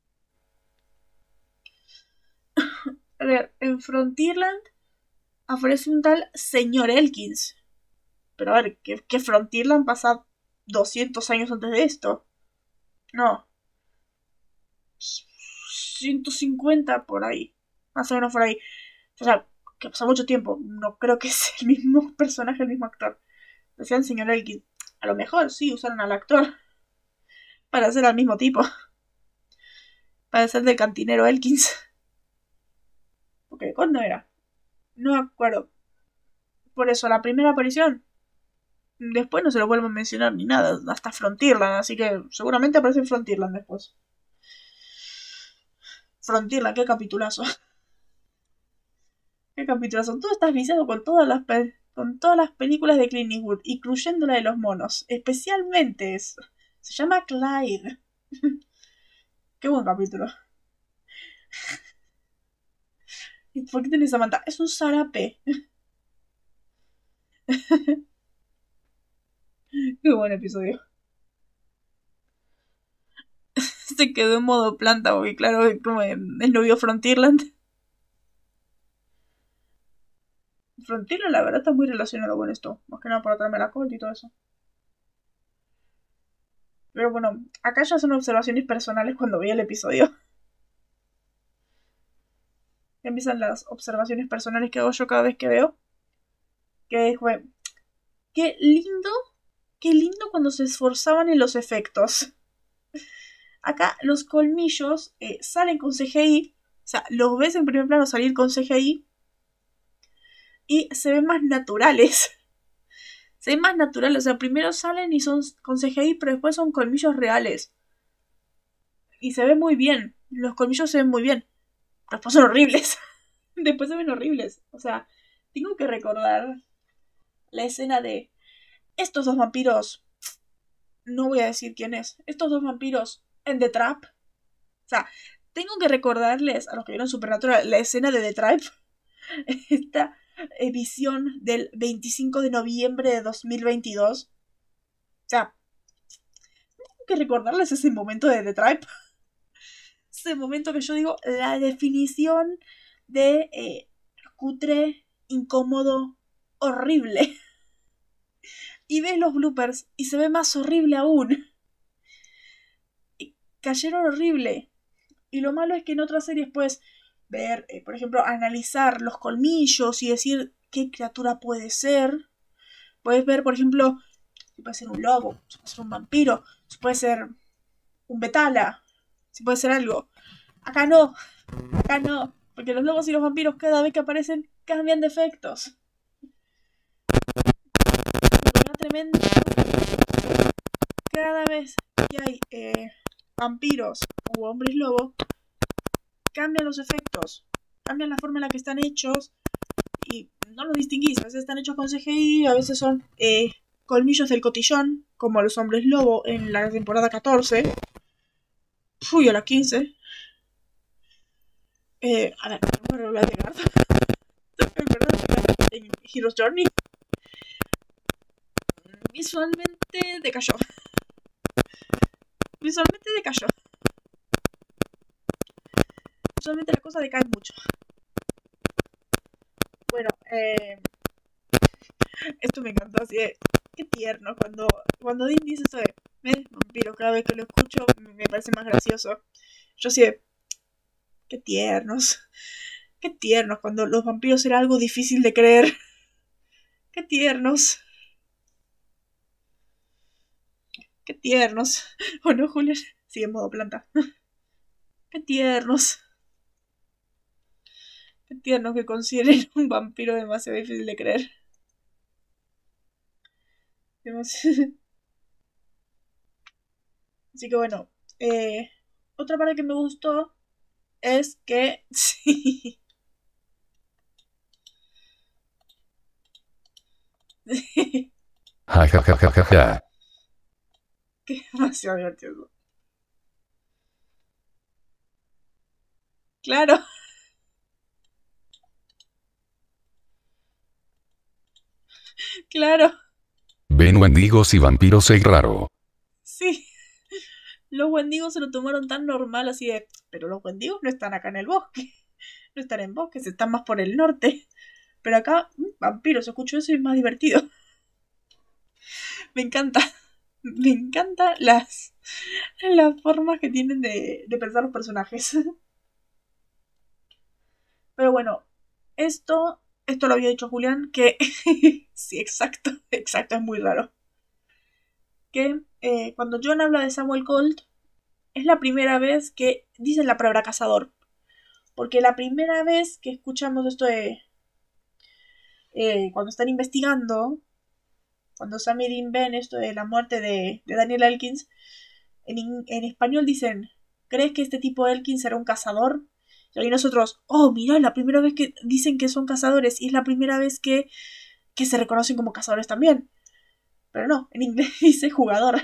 A ver, en Frontierland aparece un tal señor Elkins. Pero a ver, ¿qué, Frontierland pasa 200 años antes de esto? No. 150 por ahí. Más o menos por ahí. O sea, que pasa mucho tiempo. No creo que sea el mismo personaje, el mismo actor. Decía el señor Elkins. A lo mejor sí usaron al actor. Para ser al mismo tipo. Para ser del cantinero Elkins. Porque, ¿cuándo era? No me acuerdo. Por eso, la primera aparición. Después no se lo vuelvo a mencionar ni nada. Hasta Frontierland. Así que seguramente aparece en Frontierland después. Frontierland, qué capitulazo. qué capitulazo. Tú estás viciado con todas las con todas las películas de Clint Eastwood, incluyendo la de los monos. Especialmente eso. Se llama Clyde. qué buen capítulo. ¿Y por qué tenés Samantha? Es un zarape. Qué buen episodio. Se quedó en modo planta, porque claro, como el novio Frontierland. Frontierland, la verdad, está muy relacionado con esto. Más que nada para traerme la colt y todo eso. Pero bueno, acá ya son observaciones personales cuando vi el episodio empiezan las observaciones personales que hago yo cada vez que veo. Que fue, qué lindo, qué lindo cuando se esforzaban en los efectos. Acá los colmillos eh, salen con CGI, o sea, los ves en primer plano salir con CGI y se ven más naturales. Se ven más naturales, o sea, primero salen y son con CGI, pero después son colmillos reales. Y se ve muy bien, los colmillos se ven muy bien. Después son horribles. Después se ven horribles. O sea, tengo que recordar la escena de estos dos vampiros. No voy a decir quién es. Estos dos vampiros en The Trap. O sea, tengo que recordarles a los que vieron Supernatural la escena de The Trap. Esta visión del 25 de noviembre de 2022. O sea, tengo que recordarles ese momento de The Tribe ese momento que yo digo la definición de eh, cutre, incómodo, horrible. y ves los bloopers y se ve más horrible aún. Y cayeron horrible. Y lo malo es que en otras series puedes ver, eh, por ejemplo, analizar los colmillos y decir qué criatura puede ser. Puedes ver, por ejemplo, si puede ser un lobo, si puede ser un vampiro, si puede ser un betala, si puede ser algo. Acá no, acá no, porque los lobos y los vampiros cada vez que aparecen cambian de efectos. tremendo. Cada vez que hay eh, vampiros o hombres lobo, cambian los efectos, cambian la forma en la que están hechos y no los distinguís. A veces están hechos con CGI, a veces son eh, colmillos del cotillón, como los hombres lobo en la temporada 14. Fui a la 15. Eh, a ver, no me a llegar. en Heroes Journey. Visualmente decayó. Visualmente decayó. Visualmente la cosa decae mucho. Bueno, eh, esto me encantó, así de, qué tierno cuando, cuando Dean dice eso de, me vampiro, cada vez que lo escucho me parece más gracioso. Yo sí de, qué tiernos. Qué tiernos cuando los vampiros era algo difícil de creer. Qué tiernos. Qué tiernos. ¿O no, Julián? Sí, en modo planta. Qué tiernos. Qué tiernos que consideren un vampiro demasiado difícil de creer. Así que bueno, eh, otra parte que me gustó es que sí. Que demasiado divertido. Claro. Claro. Ven wendigos y vampiros es raro. Sí. Los wendigos se lo tomaron tan normal así de... Pero los wendigos no están acá en el bosque. No están en bosques, están más por el norte. Pero acá, mm, vampiros, escucho eso y es más divertido. Me encanta. Me encantan las, las formas que tienen de, de pensar los personajes. Pero bueno, esto, esto lo había dicho Julián, que sí, exacto, exacto, es muy raro. Que eh, cuando John habla de Samuel Colt, es la primera vez que dicen la palabra cazador. Porque la primera vez que escuchamos esto de... Eh, cuando están investigando, cuando Sam y Dean ven esto de la muerte de, de Daniel Elkins, en, español dicen, ¿crees que este tipo Elkins era un cazador? Y nosotros, oh, mira, es la primera vez que dicen que son cazadores y es la primera vez que, que se reconocen como cazadores también. Pero no, en inglés dice jugador.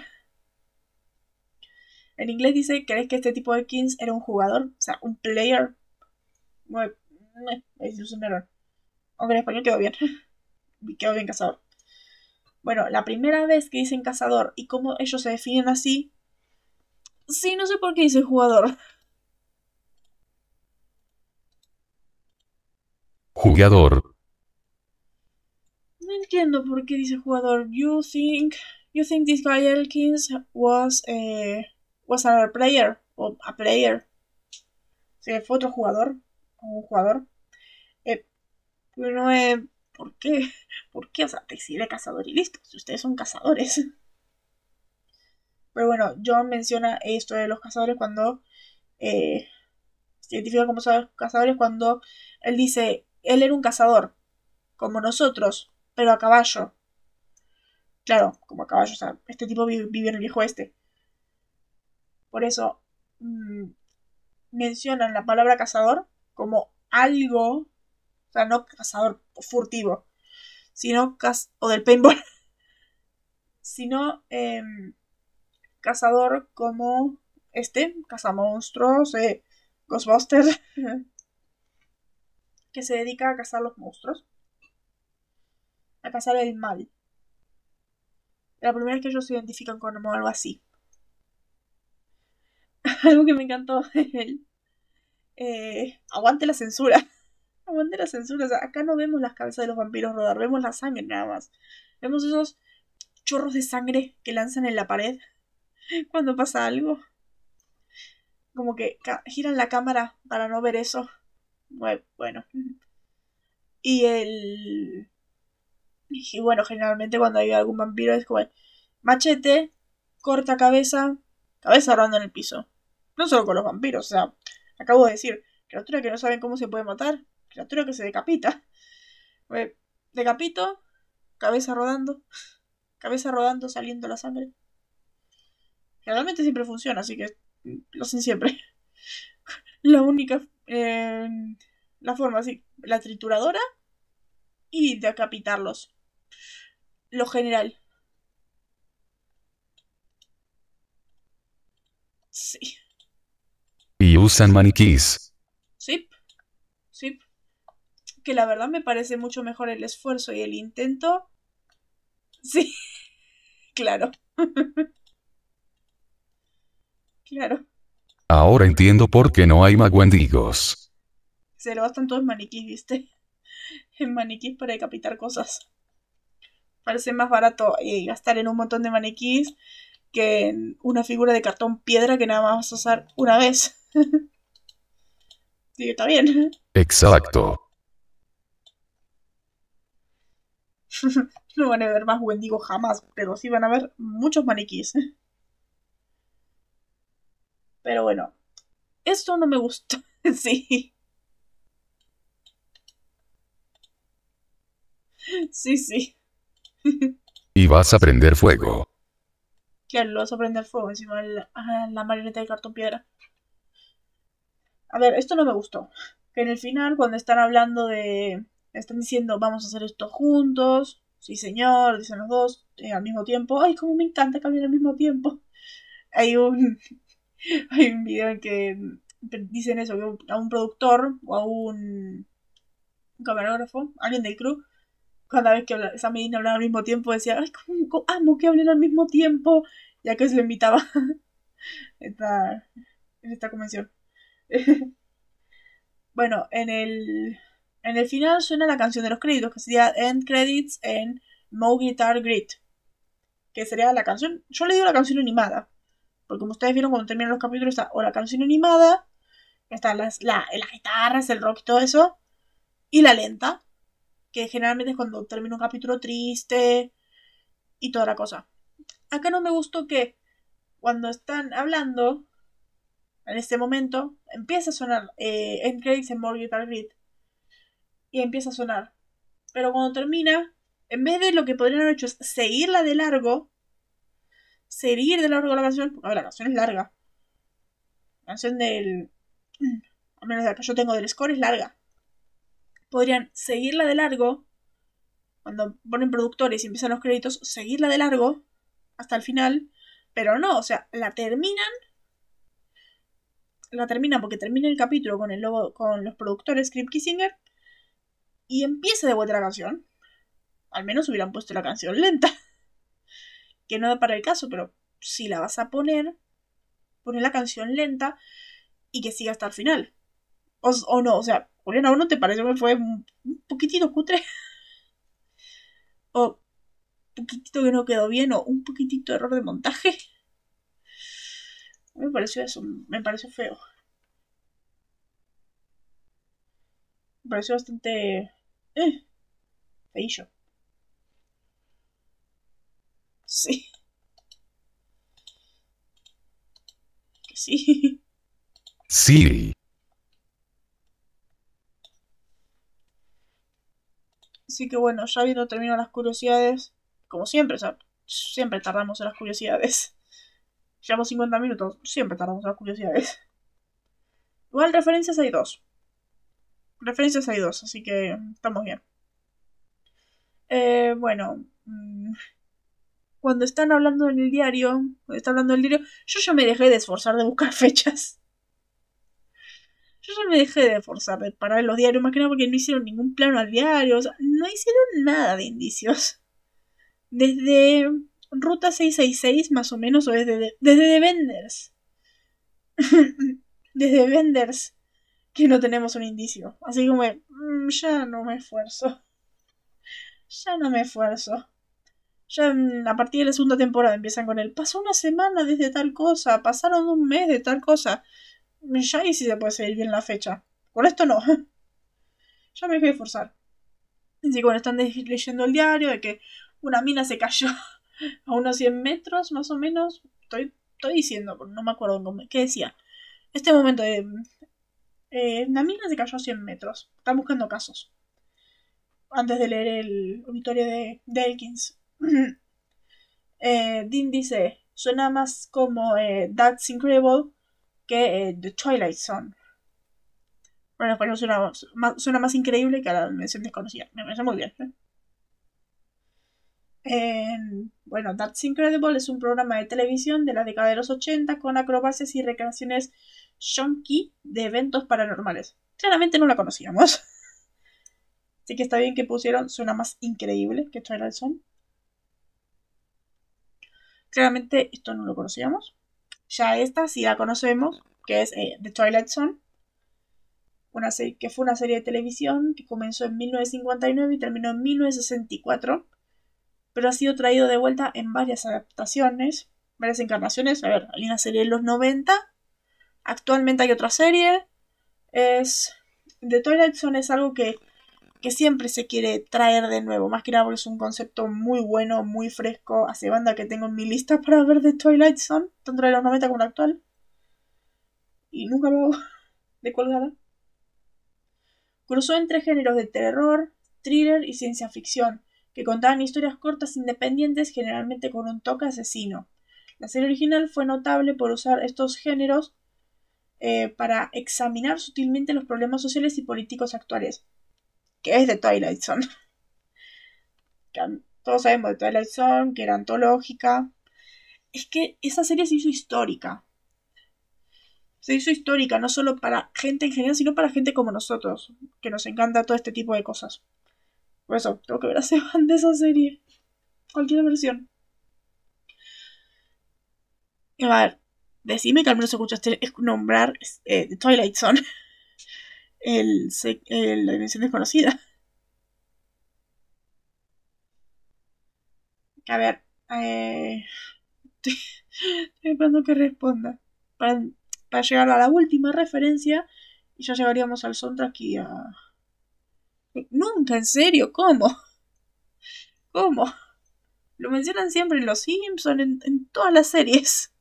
En inglés dice, ¿crees que este tipo de Kings era un jugador? O sea, un player. Meh, es un error. Aunque en español quedó bien. quedó bien cazador. Bueno, la primera vez que dicen cazador y cómo ellos se definen así. Sí, no sé por qué dice jugador. Jugador. Entiendo por dice jugador. You think you think this guy Elkins was a was a player o a player. Sí, fue otro jugador o un jugador. Eh, pero eh, ¿por qué? ¿Por qué? O sea, decide cazador y listo. Si ustedes son cazadores. Pero bueno, John menciona esto de los cazadores cuando eh, se identifica como cazadores cuando él dice él era un cazador como nosotros pero a caballo. Claro, como a caballo, o sea, este tipo vive, en el viejo oeste. Por eso mmm, mencionan la palabra cazador como algo, o sea, no cazador furtivo, sino caz o del paintball, sino eh, cazador como este, cazamonstruos, eh, Ghostbusters, que se dedica a cazar los monstruos a cazar el mal. La primera vez que ellos se identifican con algo así. algo que me encantó es el. Eh, aguante la censura. aguante la censura. O sea, acá no vemos las cabezas de los vampiros rodar, vemos la sangre nada más. Vemos esos chorros de sangre que lanzan en la pared cuando pasa algo. Como que giran la cámara para no ver eso. Bueno. Y el y bueno, generalmente cuando hay algún vampiro es como machete, corta cabeza, cabeza rodando en el piso. No solo con los vampiros, o sea, acabo de decir, criatura que no saben cómo se puede matar, criatura que se decapita. Decapito, cabeza rodando, cabeza rodando, saliendo la sangre. Generalmente siempre funciona, así que lo hacen siempre. La única, eh, la forma así, la trituradora y decapitarlos lo general. Sí. Y usan maniquís. Sí. Sí. Que la verdad me parece mucho mejor el esfuerzo y el intento. Sí. Claro. claro. Ahora entiendo por qué no hay magwendigos. Se le bastan todos maniquís, ¿viste? En maniquís para decapitar cosas parece más barato eh, gastar en un montón de maniquís que en una figura de cartón piedra que nada más vas a usar una vez. Sí, está bien. Exacto. no van a ver más Wendigo jamás, pero sí van a ver muchos maniquíes. Pero bueno, esto no me gustó. sí. Sí, sí. Y vas a prender fuego. Claro, lo vas a prender fuego encima de la, marioneta de cartón piedra. A ver, esto no me gustó. Que en el final, cuando están hablando de. Están diciendo, vamos a hacer esto juntos. Sí, señor, dicen los dos eh, al mismo tiempo. Ay, como me encanta que hablen al mismo tiempo. Hay un. Hay un video en que dicen eso, que a un productor o a un, un camarógrafo, alguien del crew, cada vez que habla, esa medina hablaba al mismo tiempo, decía, ay, cómo amo que hablen al mismo tiempo, ya que se lo invitaba esta, en esta convención. bueno, en el, en el final suena la canción de los créditos, que sería End Credits en Mo Guitar Grit, que sería la canción, yo le digo la canción animada, porque como ustedes vieron cuando terminan los capítulos está o la canción animada, están las, la, las guitarras, el rock y todo eso, y la lenta, que generalmente es cuando termina un capítulo triste y toda la cosa. Acá no me gustó que cuando están hablando, en este momento, empieza a sonar eh, en Credits en More Grid y empieza a sonar. Pero cuando termina, en vez de lo que podrían haber hecho es seguirla de largo, seguir de largo la canción, porque a ver, la canción es larga. La canción del. Al menos la que yo tengo del score es larga. Podrían seguirla de largo. Cuando ponen productores y empiezan los créditos, seguirla de largo hasta el final. Pero no, o sea, la terminan. La terminan porque termina el capítulo con el con los productores Script Kissinger. Y empieza de vuelta la canción. Al menos hubieran puesto la canción lenta que no da para el caso, pero si la vas a poner, poner la canción lenta y que siga hasta el final. O, no, o sea, Juliana, ¿o no te pareció que fue un, poquitito cutre? o un poquitito que no quedó bien, o un poquitito error de montaje. Me pareció eso, me pareció feo. Me pareció bastante... Eh, feillo. Sí. Que sí. Sí. Así que bueno, ya habiendo terminado las curiosidades, como siempre, o sea, siempre tardamos en las curiosidades. Llevamos 50 minutos, siempre tardamos en las curiosidades. Igual referencias hay dos. Referencias hay dos, así que estamos bien. Eh, bueno, mm, cuando están hablando en el diario, cuando están hablando el diario, yo ya me dejé de esforzar de buscar fechas. Yo ya me dejé de esforzar de parar los diarios, más que nada porque no hicieron ningún plano al diario, no hicieron nada de indicios. Desde Ruta 666, más o menos, o desde, desde The Vendors. desde Vendors, que no tenemos un indicio. Así como, mm, ya no me esfuerzo. Ya no me esfuerzo. Ya a partir de la segunda temporada empiezan con el pasó una semana desde tal cosa, pasaron un mes de tal cosa. Ya ahí sí se puede seguir bien la fecha. Con esto no. ya me dejé de forzar. Así que bueno, están leyendo el diario de que una mina se cayó a unos 100 metros, más o menos. Estoy, estoy diciendo, no me acuerdo qué decía. Este momento de... Eh, una mina se cayó a 100 metros. Están buscando casos. Antes de leer el auditorio de, de Elkins. eh, Dean dice, suena más como eh, That's Incredible que eh, The Twilight Zone. Bueno, en español suena, suena, más increíble que a la mención desconocida. Me parece muy bien. ¿eh? bueno, That's Incredible es un programa de televisión de la década de los 80 con acrobacias y recreaciones shonky de eventos paranormales. Claramente no la conocíamos. Así que está bien que pusieron, suena más increíble que Twilight Zone. Claramente esto no lo conocíamos. Ya esta sí la conocemos, que es eh, The Twilight Zone, una serie, que fue una serie de televisión que comenzó en 1959 y terminó en 1964, pero ha sido traído de vuelta en varias adaptaciones, varias encarnaciones. A ver, hay una serie de los 90, actualmente hay otra serie, es... The Twilight Zone es algo que, que siempre se quiere traer de nuevo, más que nada porque es un concepto muy bueno, muy fresco, hace banda que tengo en mi lista para ver The Twilight Zone, tanto de los 90 como la actual. Y nunca lo hago de colgada. Cruzó entre géneros de terror, thriller y ciencia ficción, que contaban historias cortas independientes generalmente con un toque asesino. La serie original fue notable por usar estos géneros eh, para examinar sutilmente los problemas sociales y políticos actuales, que es de Twilight Zone. todos sabemos de Twilight Zone, que era antológica. Es que esa serie se hizo histórica. Se hizo histórica, no solo para gente en general, sino para gente como nosotros, que nos encanta todo este tipo de cosas. Por eso, tengo que ver a Seban de esa serie. Cualquier versión. a ver, decime que al menos escuchaste nombrar eh, Twilight Zone. El, la dimensión desconocida. A ver, eh, estoy, esperando que responda. Para, para, llegar a la última referencia y ya llegaríamos al soundtrack y a, Nunca, en serio, ¿cómo? ¿Cómo? Lo mencionan siempre en Los Simpsons, en, todas las series.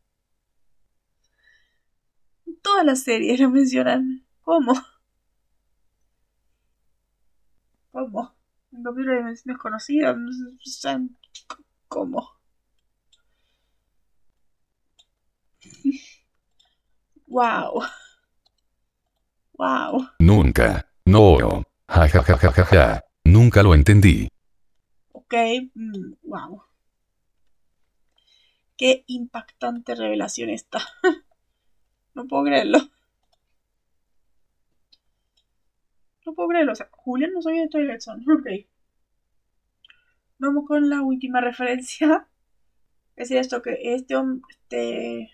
En todas las series lo mencionan. ¿Cómo? ¿Cómo? En cambio la dimensión desconocida. ¿Cómo? wow. Wow. Nunca. No. Ja, ja, ja, ja, ja, ja. Nunca lo entendí. Ok, wow. Mm, Qué impactante revelación esta. no puedo creerlo. No puedo. O sea, Julián no sabía de Twilight Zone. Ok. Vamos con la última referencia. Es esto que este este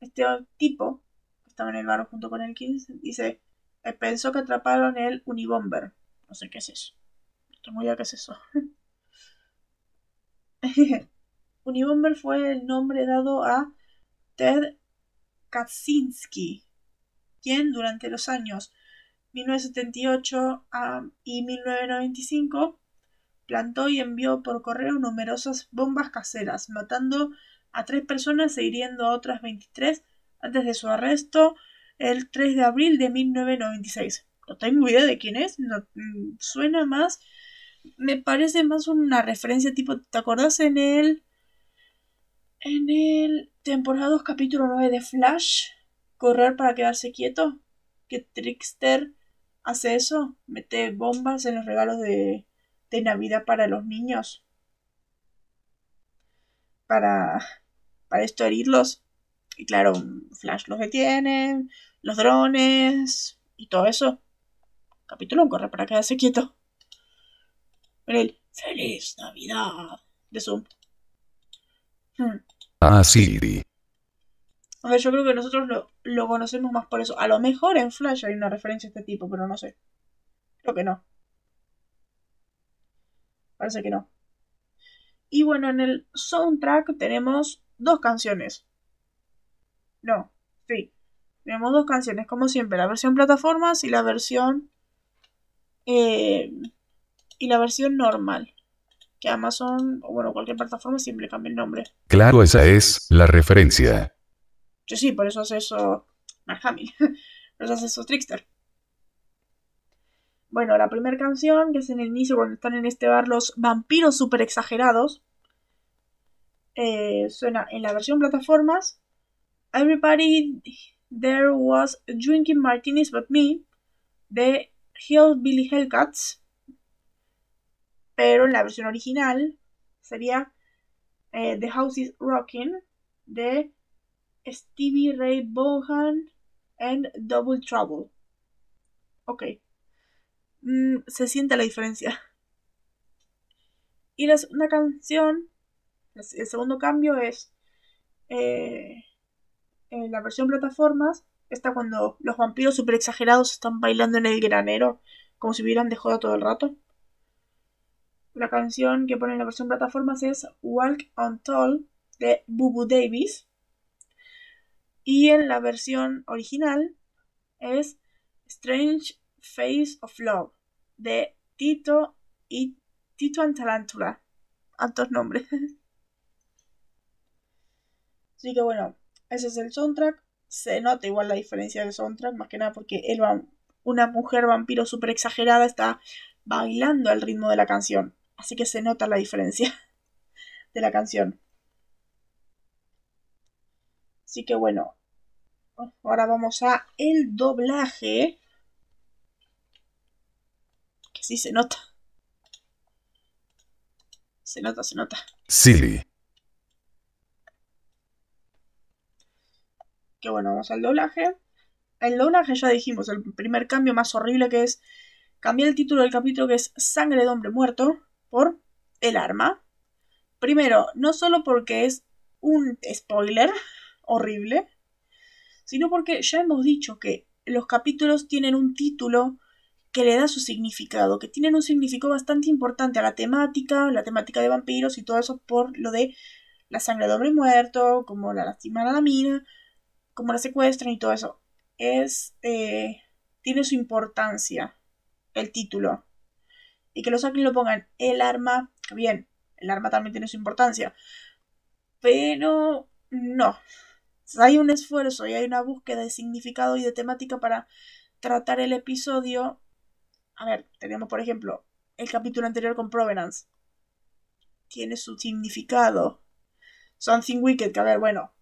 este tipo que estaba en el bar junto con el Kings dice eh, pensó que atraparon el Unibomber. No sé qué es eso. No tengo idea qué es eso. Unibomber fue el nombre dado a Ted Kaczynski, quien durante los años 1978 y 1995 plantó y envió por correo numerosas bombas caseras, matando a tres personas e hiriendo a otras 23 antes de su arresto el 3 de abril de 1996. No tengo idea de quién es, no, mm, suena más, me parece más una referencia tipo, ¿te acordás en el... En el temporada 2 capítulo 9 de Flash? Correr para quedarse quieto. Que Trickster hace eso, mete bombas en los regalos de, de Navidad para los niños. Para, para esto herirlos. Y claro, Flash los detiene, los drones y todo eso. Capítulo corre para quedarse quieto. el Feliz Navidad de Zoom. Hmm. Ah, sí. A ver, yo creo que nosotros lo, lo, conocemos más por eso. A lo mejor en Flash hay una referencia a este tipo, pero no sé. Creo que no. Parece que no. Y bueno, en el soundtrack tenemos dos canciones. No, sí. Tenemos dos canciones, como siempre, la versión plataformas y la versión. Eh, y la versión normal. Que Amazon, o bueno, cualquier plataforma siempre cambia el nombre. Claro, esa es la referencia. Sí, sí, por eso hace eso Mark por eso hace eso Trickster. Bueno, la primera canción, que es en el inicio cuando están en este bar los vampiros super exagerados, eh, suena en la versión plataformas Everybody There Was Drinking Martinis But Me de Hillbilly Hellcats. Pero en la versión original sería eh, The House is Rocking de Stevie Ray Vaughan and Double Trouble. Ok. Mm, se siente la diferencia. Y la segunda canción, el segundo cambio es eh, en la versión plataformas está cuando los vampiros super exagerados están bailando en el granero como si hubieran dejado todo el rato. La canción que pone en la versión plataformas es Walk on Tall de Bubu Davis. Y en la versión original es Strange Face of Love de Tito y Tito Antarántula. Altos nombres. Así que bueno, ese es el soundtrack. Se nota igual la diferencia del soundtrack, más que nada porque él va, una mujer vampiro súper exagerada está bailando al ritmo de la canción. Así que se nota la diferencia de la canción. Así que bueno, ahora vamos a el doblaje. Que sí se nota. Se nota, se nota. Silly. Que bueno, vamos al doblaje. El doblaje ya dijimos, el primer cambio más horrible que es cambiar el título del capítulo que es Sangre de hombre muerto por El arma. Primero, no solo porque es un spoiler horrible, sino porque ya hemos dicho que los capítulos tienen un título que le da su significado, que tienen un significado bastante importante a la temática, la temática de vampiros y todo eso por lo de la sangre de hombre muerto, como la lastiman a la mina, como la secuestran y todo eso. Es. Eh, tiene su importancia el título. Y que lo saquen y lo pongan el arma. Bien, el arma también tiene su importancia. Pero no. Hay un esfuerzo y hay una búsqueda de significado y de temática para tratar el episodio. A ver, tenemos por ejemplo el capítulo anterior con Provenance. Tiene su significado. Something Wicked, que a ver, bueno.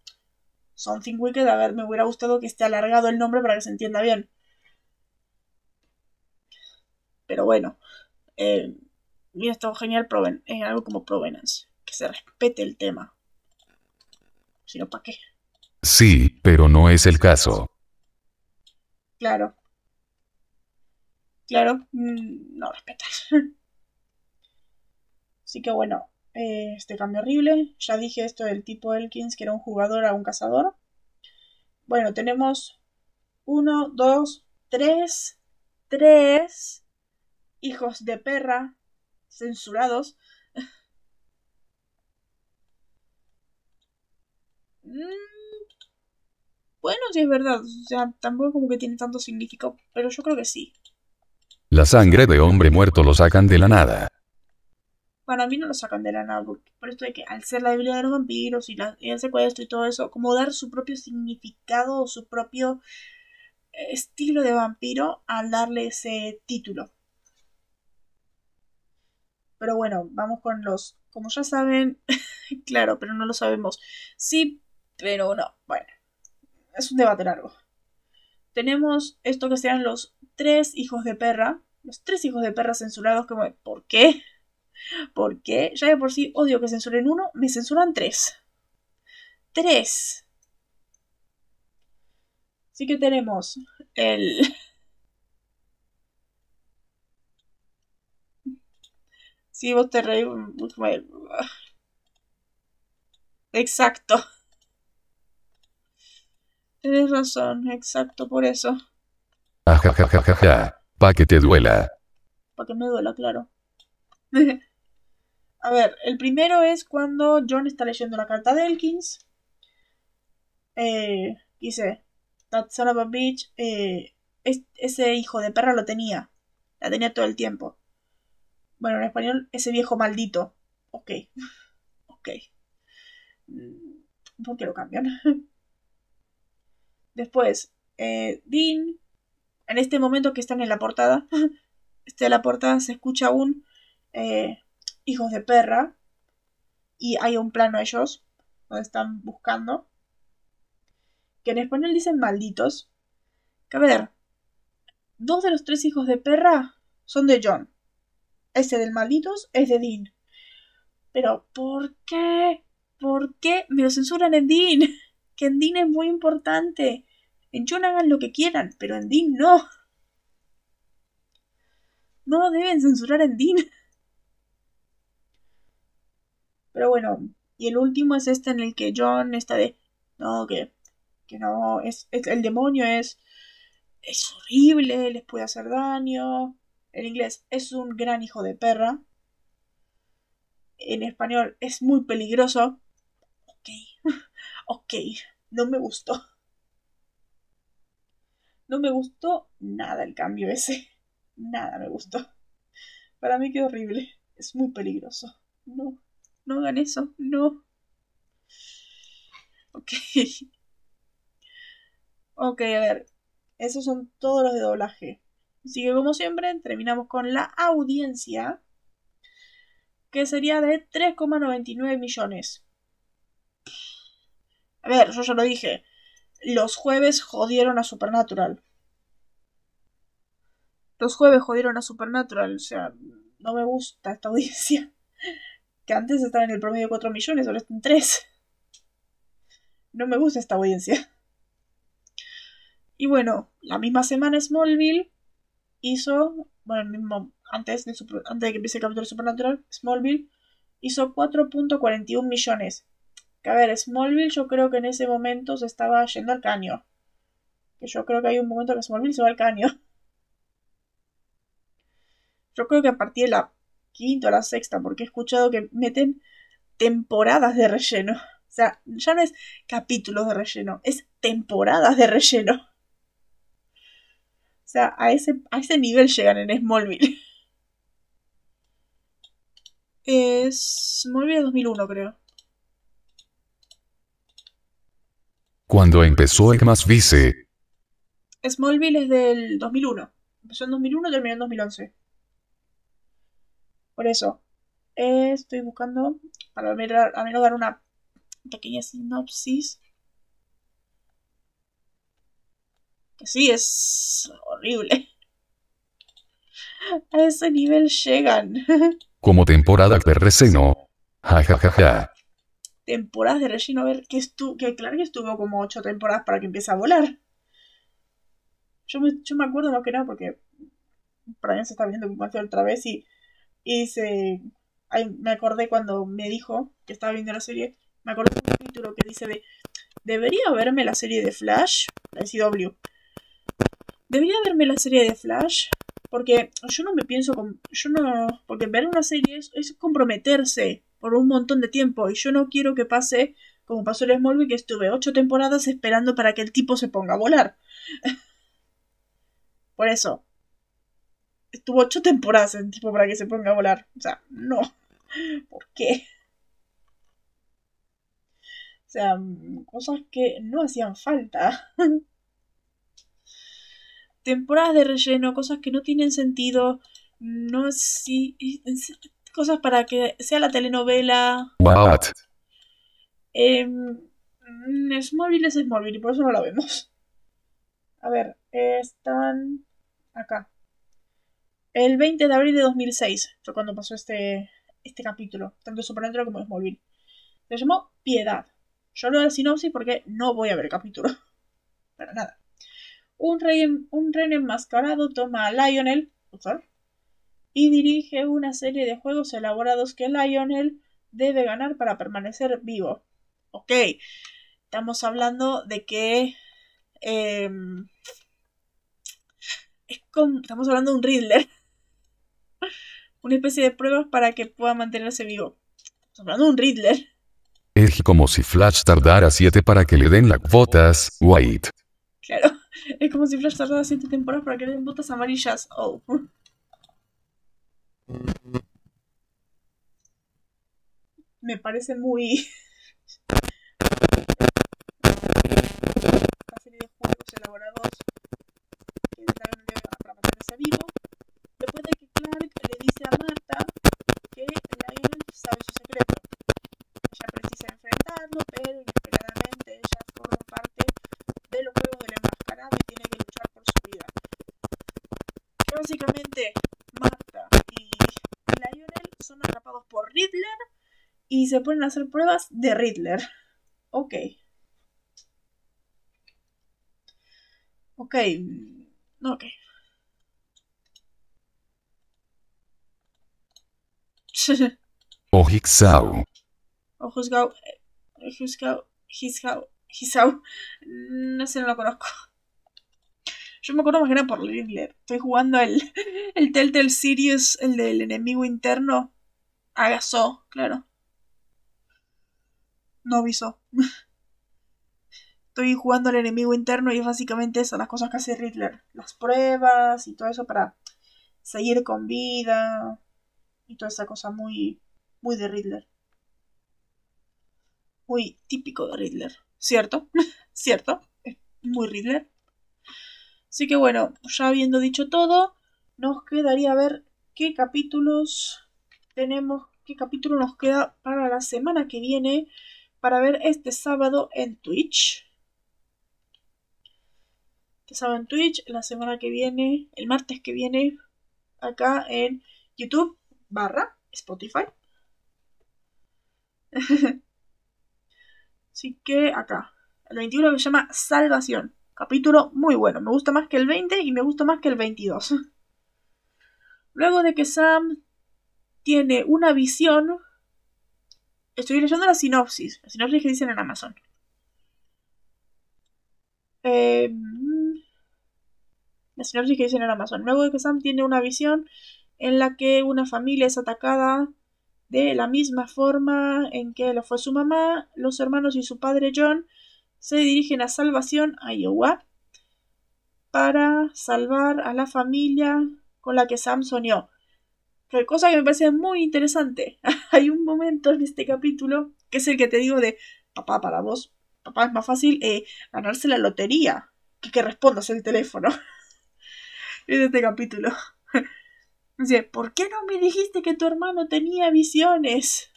Something Wicked, a ver, me hubiera gustado que esté alargado el nombre para que se entienda bien. Pero bueno. Eh, mira, está genial Proven algo como Provenance. Que se respete el tema. Si no, ¿para qué? Sí, pero no es el caso. Claro. Claro, mm, no respetas. Así que bueno, eh, este cambio horrible. Ya dije esto del tipo Elkins, que era un jugador a un cazador. Bueno, tenemos uno, dos, tres, tres hijos de perra censurados. Mm, bueno, sí es verdad. O sea, tampoco como que tiene tanto significado, pero yo creo que sí. La sangre de hombre muerto lo sacan de la nada. Para mí no lo sacan de la nada, porque por esto de que al ser la debilidad de los vampiros y, la, y el secuestro y todo eso, como dar su propio significado o su propio eh, estilo de vampiro al darle ese título. Pero bueno, vamos con los, como ya saben, claro, pero no lo sabemos. Sí, pero no. Bueno, es un debate largo. Tenemos esto que sean los tres hijos de perra. Los tres hijos de perra censurados, como, ¿por qué? ¿Por qué? Ya de por sí odio que censuren uno, me censuran tres. Tres. Así que tenemos el... Si vos te reís... Exacto. Tienes razón, exacto, por eso. Ajajajaja. Pa' que te duela. Pa' que me duela, claro. a ver, el primero es cuando John está leyendo la carta de Elkins. Eh, dice, That son of a bitch. Eh, ese hijo de perra lo tenía. La tenía todo el tiempo. Bueno, en español, ese viejo maldito. Ok. ok. Mm, ¿Por qué lo cambian? Después, eh, Dean, en este momento que están en la portada, este de la portada se escucha un eh, hijos de perra y hay un plano ellos donde están buscando que en español dicen malditos que a ver dos de los tres hijos de perra son de John ese del malditos es de Dean pero ¿por qué? ¿por qué me lo censuran en Dean? en Dean es muy importante. En John hagan lo que quieran, pero en Dean no. No deben censurar en Dean. Pero bueno, y el último es este en el que John está de. No, que. Que no, es, el demonio es. Es horrible, les puede hacer daño. En inglés es un gran hijo de perra. En español es muy peligroso. Ok. ok, no me gustó. No me gustó nada el cambio ese. Nada me gustó. Para mí quedó horrible. Es muy peligroso. No, no hagan eso. No. Ok. Ok, a ver. Esos son todos los de doblaje. Así que como siempre, terminamos con la audiencia. Que sería de 3,99 millones. A ver, yo ya lo dije. Los jueves jodieron a Supernatural. Los jueves jodieron a Supernatural. O sea, no me gusta esta audiencia. Que antes estaba en el promedio de 4 millones, ahora está en 3. No me gusta esta audiencia. Y bueno, la misma semana Smallville hizo, bueno, mismo, antes de, antes de que empiece el capítulo Supernatural, Smallville hizo 4.41 millones. Que a ver, Smallville yo creo que en ese momento se estaba yendo al caño. Que yo creo que hay un momento que Smallville se va al caño. Yo creo que a partir de la quinta o la sexta, porque he escuchado que meten temporadas de relleno. O sea, ya no es capítulos de relleno, es temporadas de relleno. O sea, a ese, a ese nivel llegan en Smallville. Es Smallville 2001, creo. Cuando empezó el más vice. Smallville es del 2001. Empezó en 2001 y terminó en 2011. Por eso, eh, estoy buscando, para al menos dar una pequeña sinopsis. Que sí, es horrible. A ese nivel llegan. Como temporada de relleno. Ja, ja, ja, ja. Temporadas de relleno, a ver, que, estu que claro que estuvo como ocho temporadas para que empiece a volar. Yo me, yo me acuerdo más que nada porque mí se está viendo otra vez y y se... me acordé cuando me dijo que estaba viendo la serie, me acordé de un capítulo que dice de, debería verme la serie de Flash, la CW. Debería verme la serie de Flash, porque yo no me pienso, con, yo no, porque ver una serie es, comprometerse por un montón de tiempo y yo no quiero que pase como pasó en Smallville que estuve ocho temporadas esperando para que el tipo se ponga a volar. por eso, estuvo ocho temporadas en tipo para que se ponga a volar. O sea, no. ¿Por qué? O sea, cosas que no hacían falta. Temporadas de relleno, cosas que no tienen sentido. No si cosas para que sea la telenovela. What? Eh, Smallville es Smallville y por eso no la vemos. A ver, están acá. El 20 de abril de 2006 fue cuando pasó este, este capítulo, tanto Supernatural como Smallville. Se llamó Piedad. Yo lo de la sinopsis porque no voy a ver el capítulo. Para nada. Un rey, un rey enmascarado toma a Lionel y dirige una serie de juegos elaborados que Lionel debe ganar para permanecer vivo. Ok, estamos hablando de que... Em, es como, estamos hablando de un Riddler una especie de pruebas para que pueda mantenerse vivo. Estamos hablando de un Riddler. Es como si Flash tardara siete para que le den las botas, white. Claro, es como si Flash tardara siete temporadas para que le den botas amarillas. Oh. Me parece muy... Una serie de juegos elaborados que para mantenerse vivo se ponen a hacer pruebas de Riddler. Ok. Ok. Ok. o Hixau. O Husgau. Husgau. Hisau. No sé, no lo conozco. Yo me acuerdo más que era por Riddler. Estoy jugando el, el Telltale Sirius, el del enemigo interno. Agasó, claro. No avisó. estoy jugando al enemigo interno y es básicamente eso, las cosas que hace Riddler. Las pruebas y todo eso para seguir con vida y toda esa cosa muy, muy de Riddler. Muy típico de Riddler, ¿cierto? ¿Cierto? Es muy Riddler. Así que bueno, ya habiendo dicho todo, nos quedaría ver qué capítulos tenemos, qué capítulo nos queda para la semana que viene para ver este sábado en Twitch. Este sábado en Twitch, la semana que viene, el martes que viene, acá en YouTube barra Spotify. Así que acá, el 21 que se llama Salvación. Capítulo muy bueno. Me gusta más que el 20 y me gusta más que el 22. Luego de que Sam tiene una visión. Estoy leyendo la sinopsis. La sinopsis que dicen en Amazon. Eh, la sinopsis que dicen en Amazon. Luego de que Sam tiene una visión en la que una familia es atacada de la misma forma en que lo fue su mamá, los hermanos y su padre John se dirigen a Salvación, Iowa, para salvar a la familia con la que Sam soñó. Cosa que me parece muy interesante. Hay un momento en este capítulo que es el que te digo de papá, para vos, papá, es más fácil eh, ganarse la lotería que que respondas el teléfono. es este capítulo. Dice, ¿por qué no me dijiste que tu hermano tenía visiones?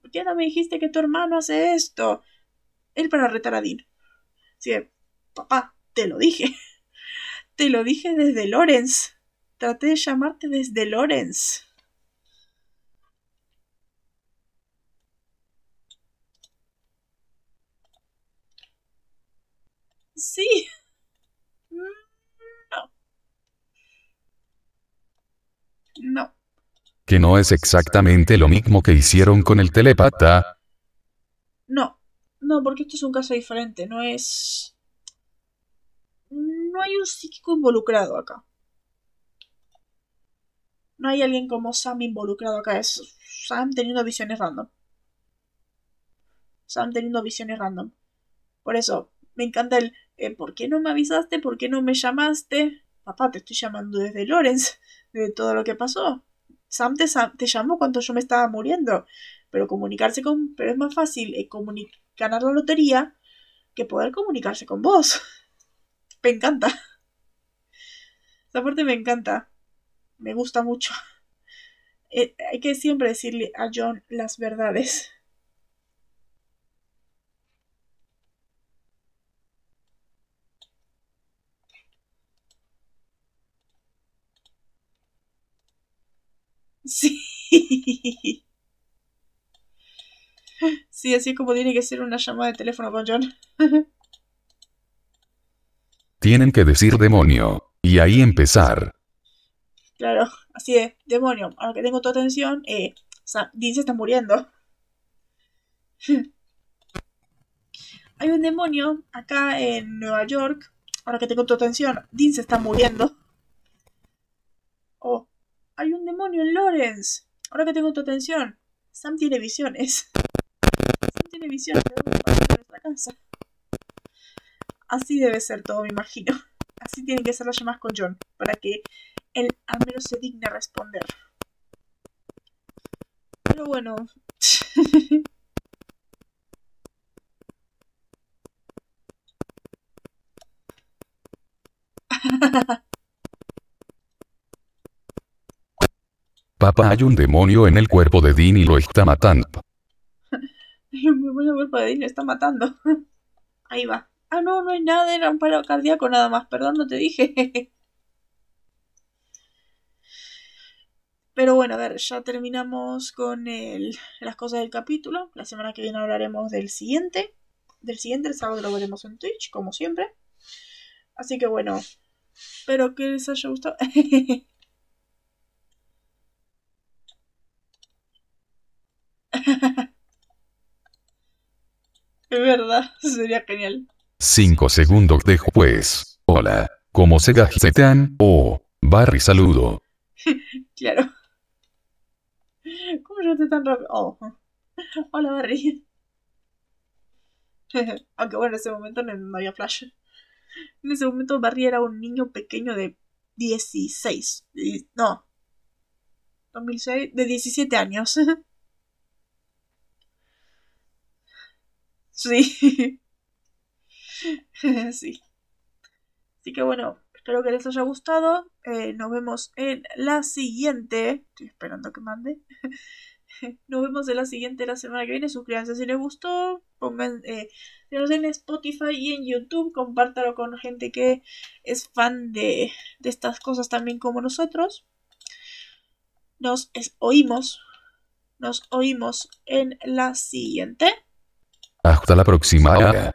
¿Por qué no me dijiste que tu hermano hace esto? Él para retar a Dean. Dice, papá, te lo dije. Te lo dije desde Lorenz. Traté de llamarte desde Lorenz. Sí. No. No. Que no es exactamente lo mismo que hicieron con el telepata. No. No, porque esto es un caso diferente. No es. No hay un psíquico involucrado acá. No hay alguien como Sam involucrado acá. Es Sam teniendo visiones random. Sam teniendo visiones random. Por eso, me encanta el eh, ¿por qué no me avisaste? ¿Por qué no me llamaste? Papá, te estoy llamando desde Lorenz, de todo lo que pasó. Sam te, te llamó cuando yo me estaba muriendo. Pero comunicarse con. Pero es más fácil eh, ganar la lotería que poder comunicarse con vos. Me encanta. Esa parte me encanta. Me gusta mucho. Eh, hay que siempre decirle a John las verdades. Sí. Sí, así como tiene que ser una llamada de teléfono con John. Tienen que decir demonio. Y ahí empezar. Claro, así es, demonio. Ahora que tengo tu atención, eh, Dean se está muriendo. Hay un demonio acá en Nueva York. Ahora que tengo tu atención, Dean se está muriendo. Oh, hay un demonio en Lawrence. Ahora que tengo tu atención, Sam tiene visiones. Sam tiene visiones de casa. Así debe ser todo, me imagino. Así tienen que ser las llamadas con John, para que él al menos se digne responder. Pero bueno. Papá, hay un demonio en el cuerpo de Dean y lo está matando. hay un demonio en el cuerpo de Dean lo está matando. Ahí va. Ah, no, no hay nada, era un paro cardíaco nada más. Perdón, no te dije. Pero bueno, a ver, ya terminamos con el, las cosas del capítulo. La semana que viene hablaremos del siguiente. Del siguiente, el sábado lo veremos en Twitch, como siempre. Así que bueno, espero que les haya gustado. es verdad, sería genial. Cinco segundos después. Hola, ¿cómo se gajetean? Oh, Barry saludo. claro. ¿Cómo yo te tan rápido? Oh. Hola, Barry. Aunque bueno, en ese momento no, había flash. En ese momento Barry era un niño pequeño de 16. No. 2006. De 17 años. sí. sí. Así que bueno, espero que les haya gustado. Eh, nos vemos en la siguiente. Estoy esperando que mande. Nos vemos en la siguiente la semana que viene. Suscríbanse si les gustó. Pongan eh, en Spotify y en YouTube. Compártalo con gente que es fan de, de estas cosas también como nosotros. Nos oímos. Nos oímos en la siguiente. Hasta la próxima.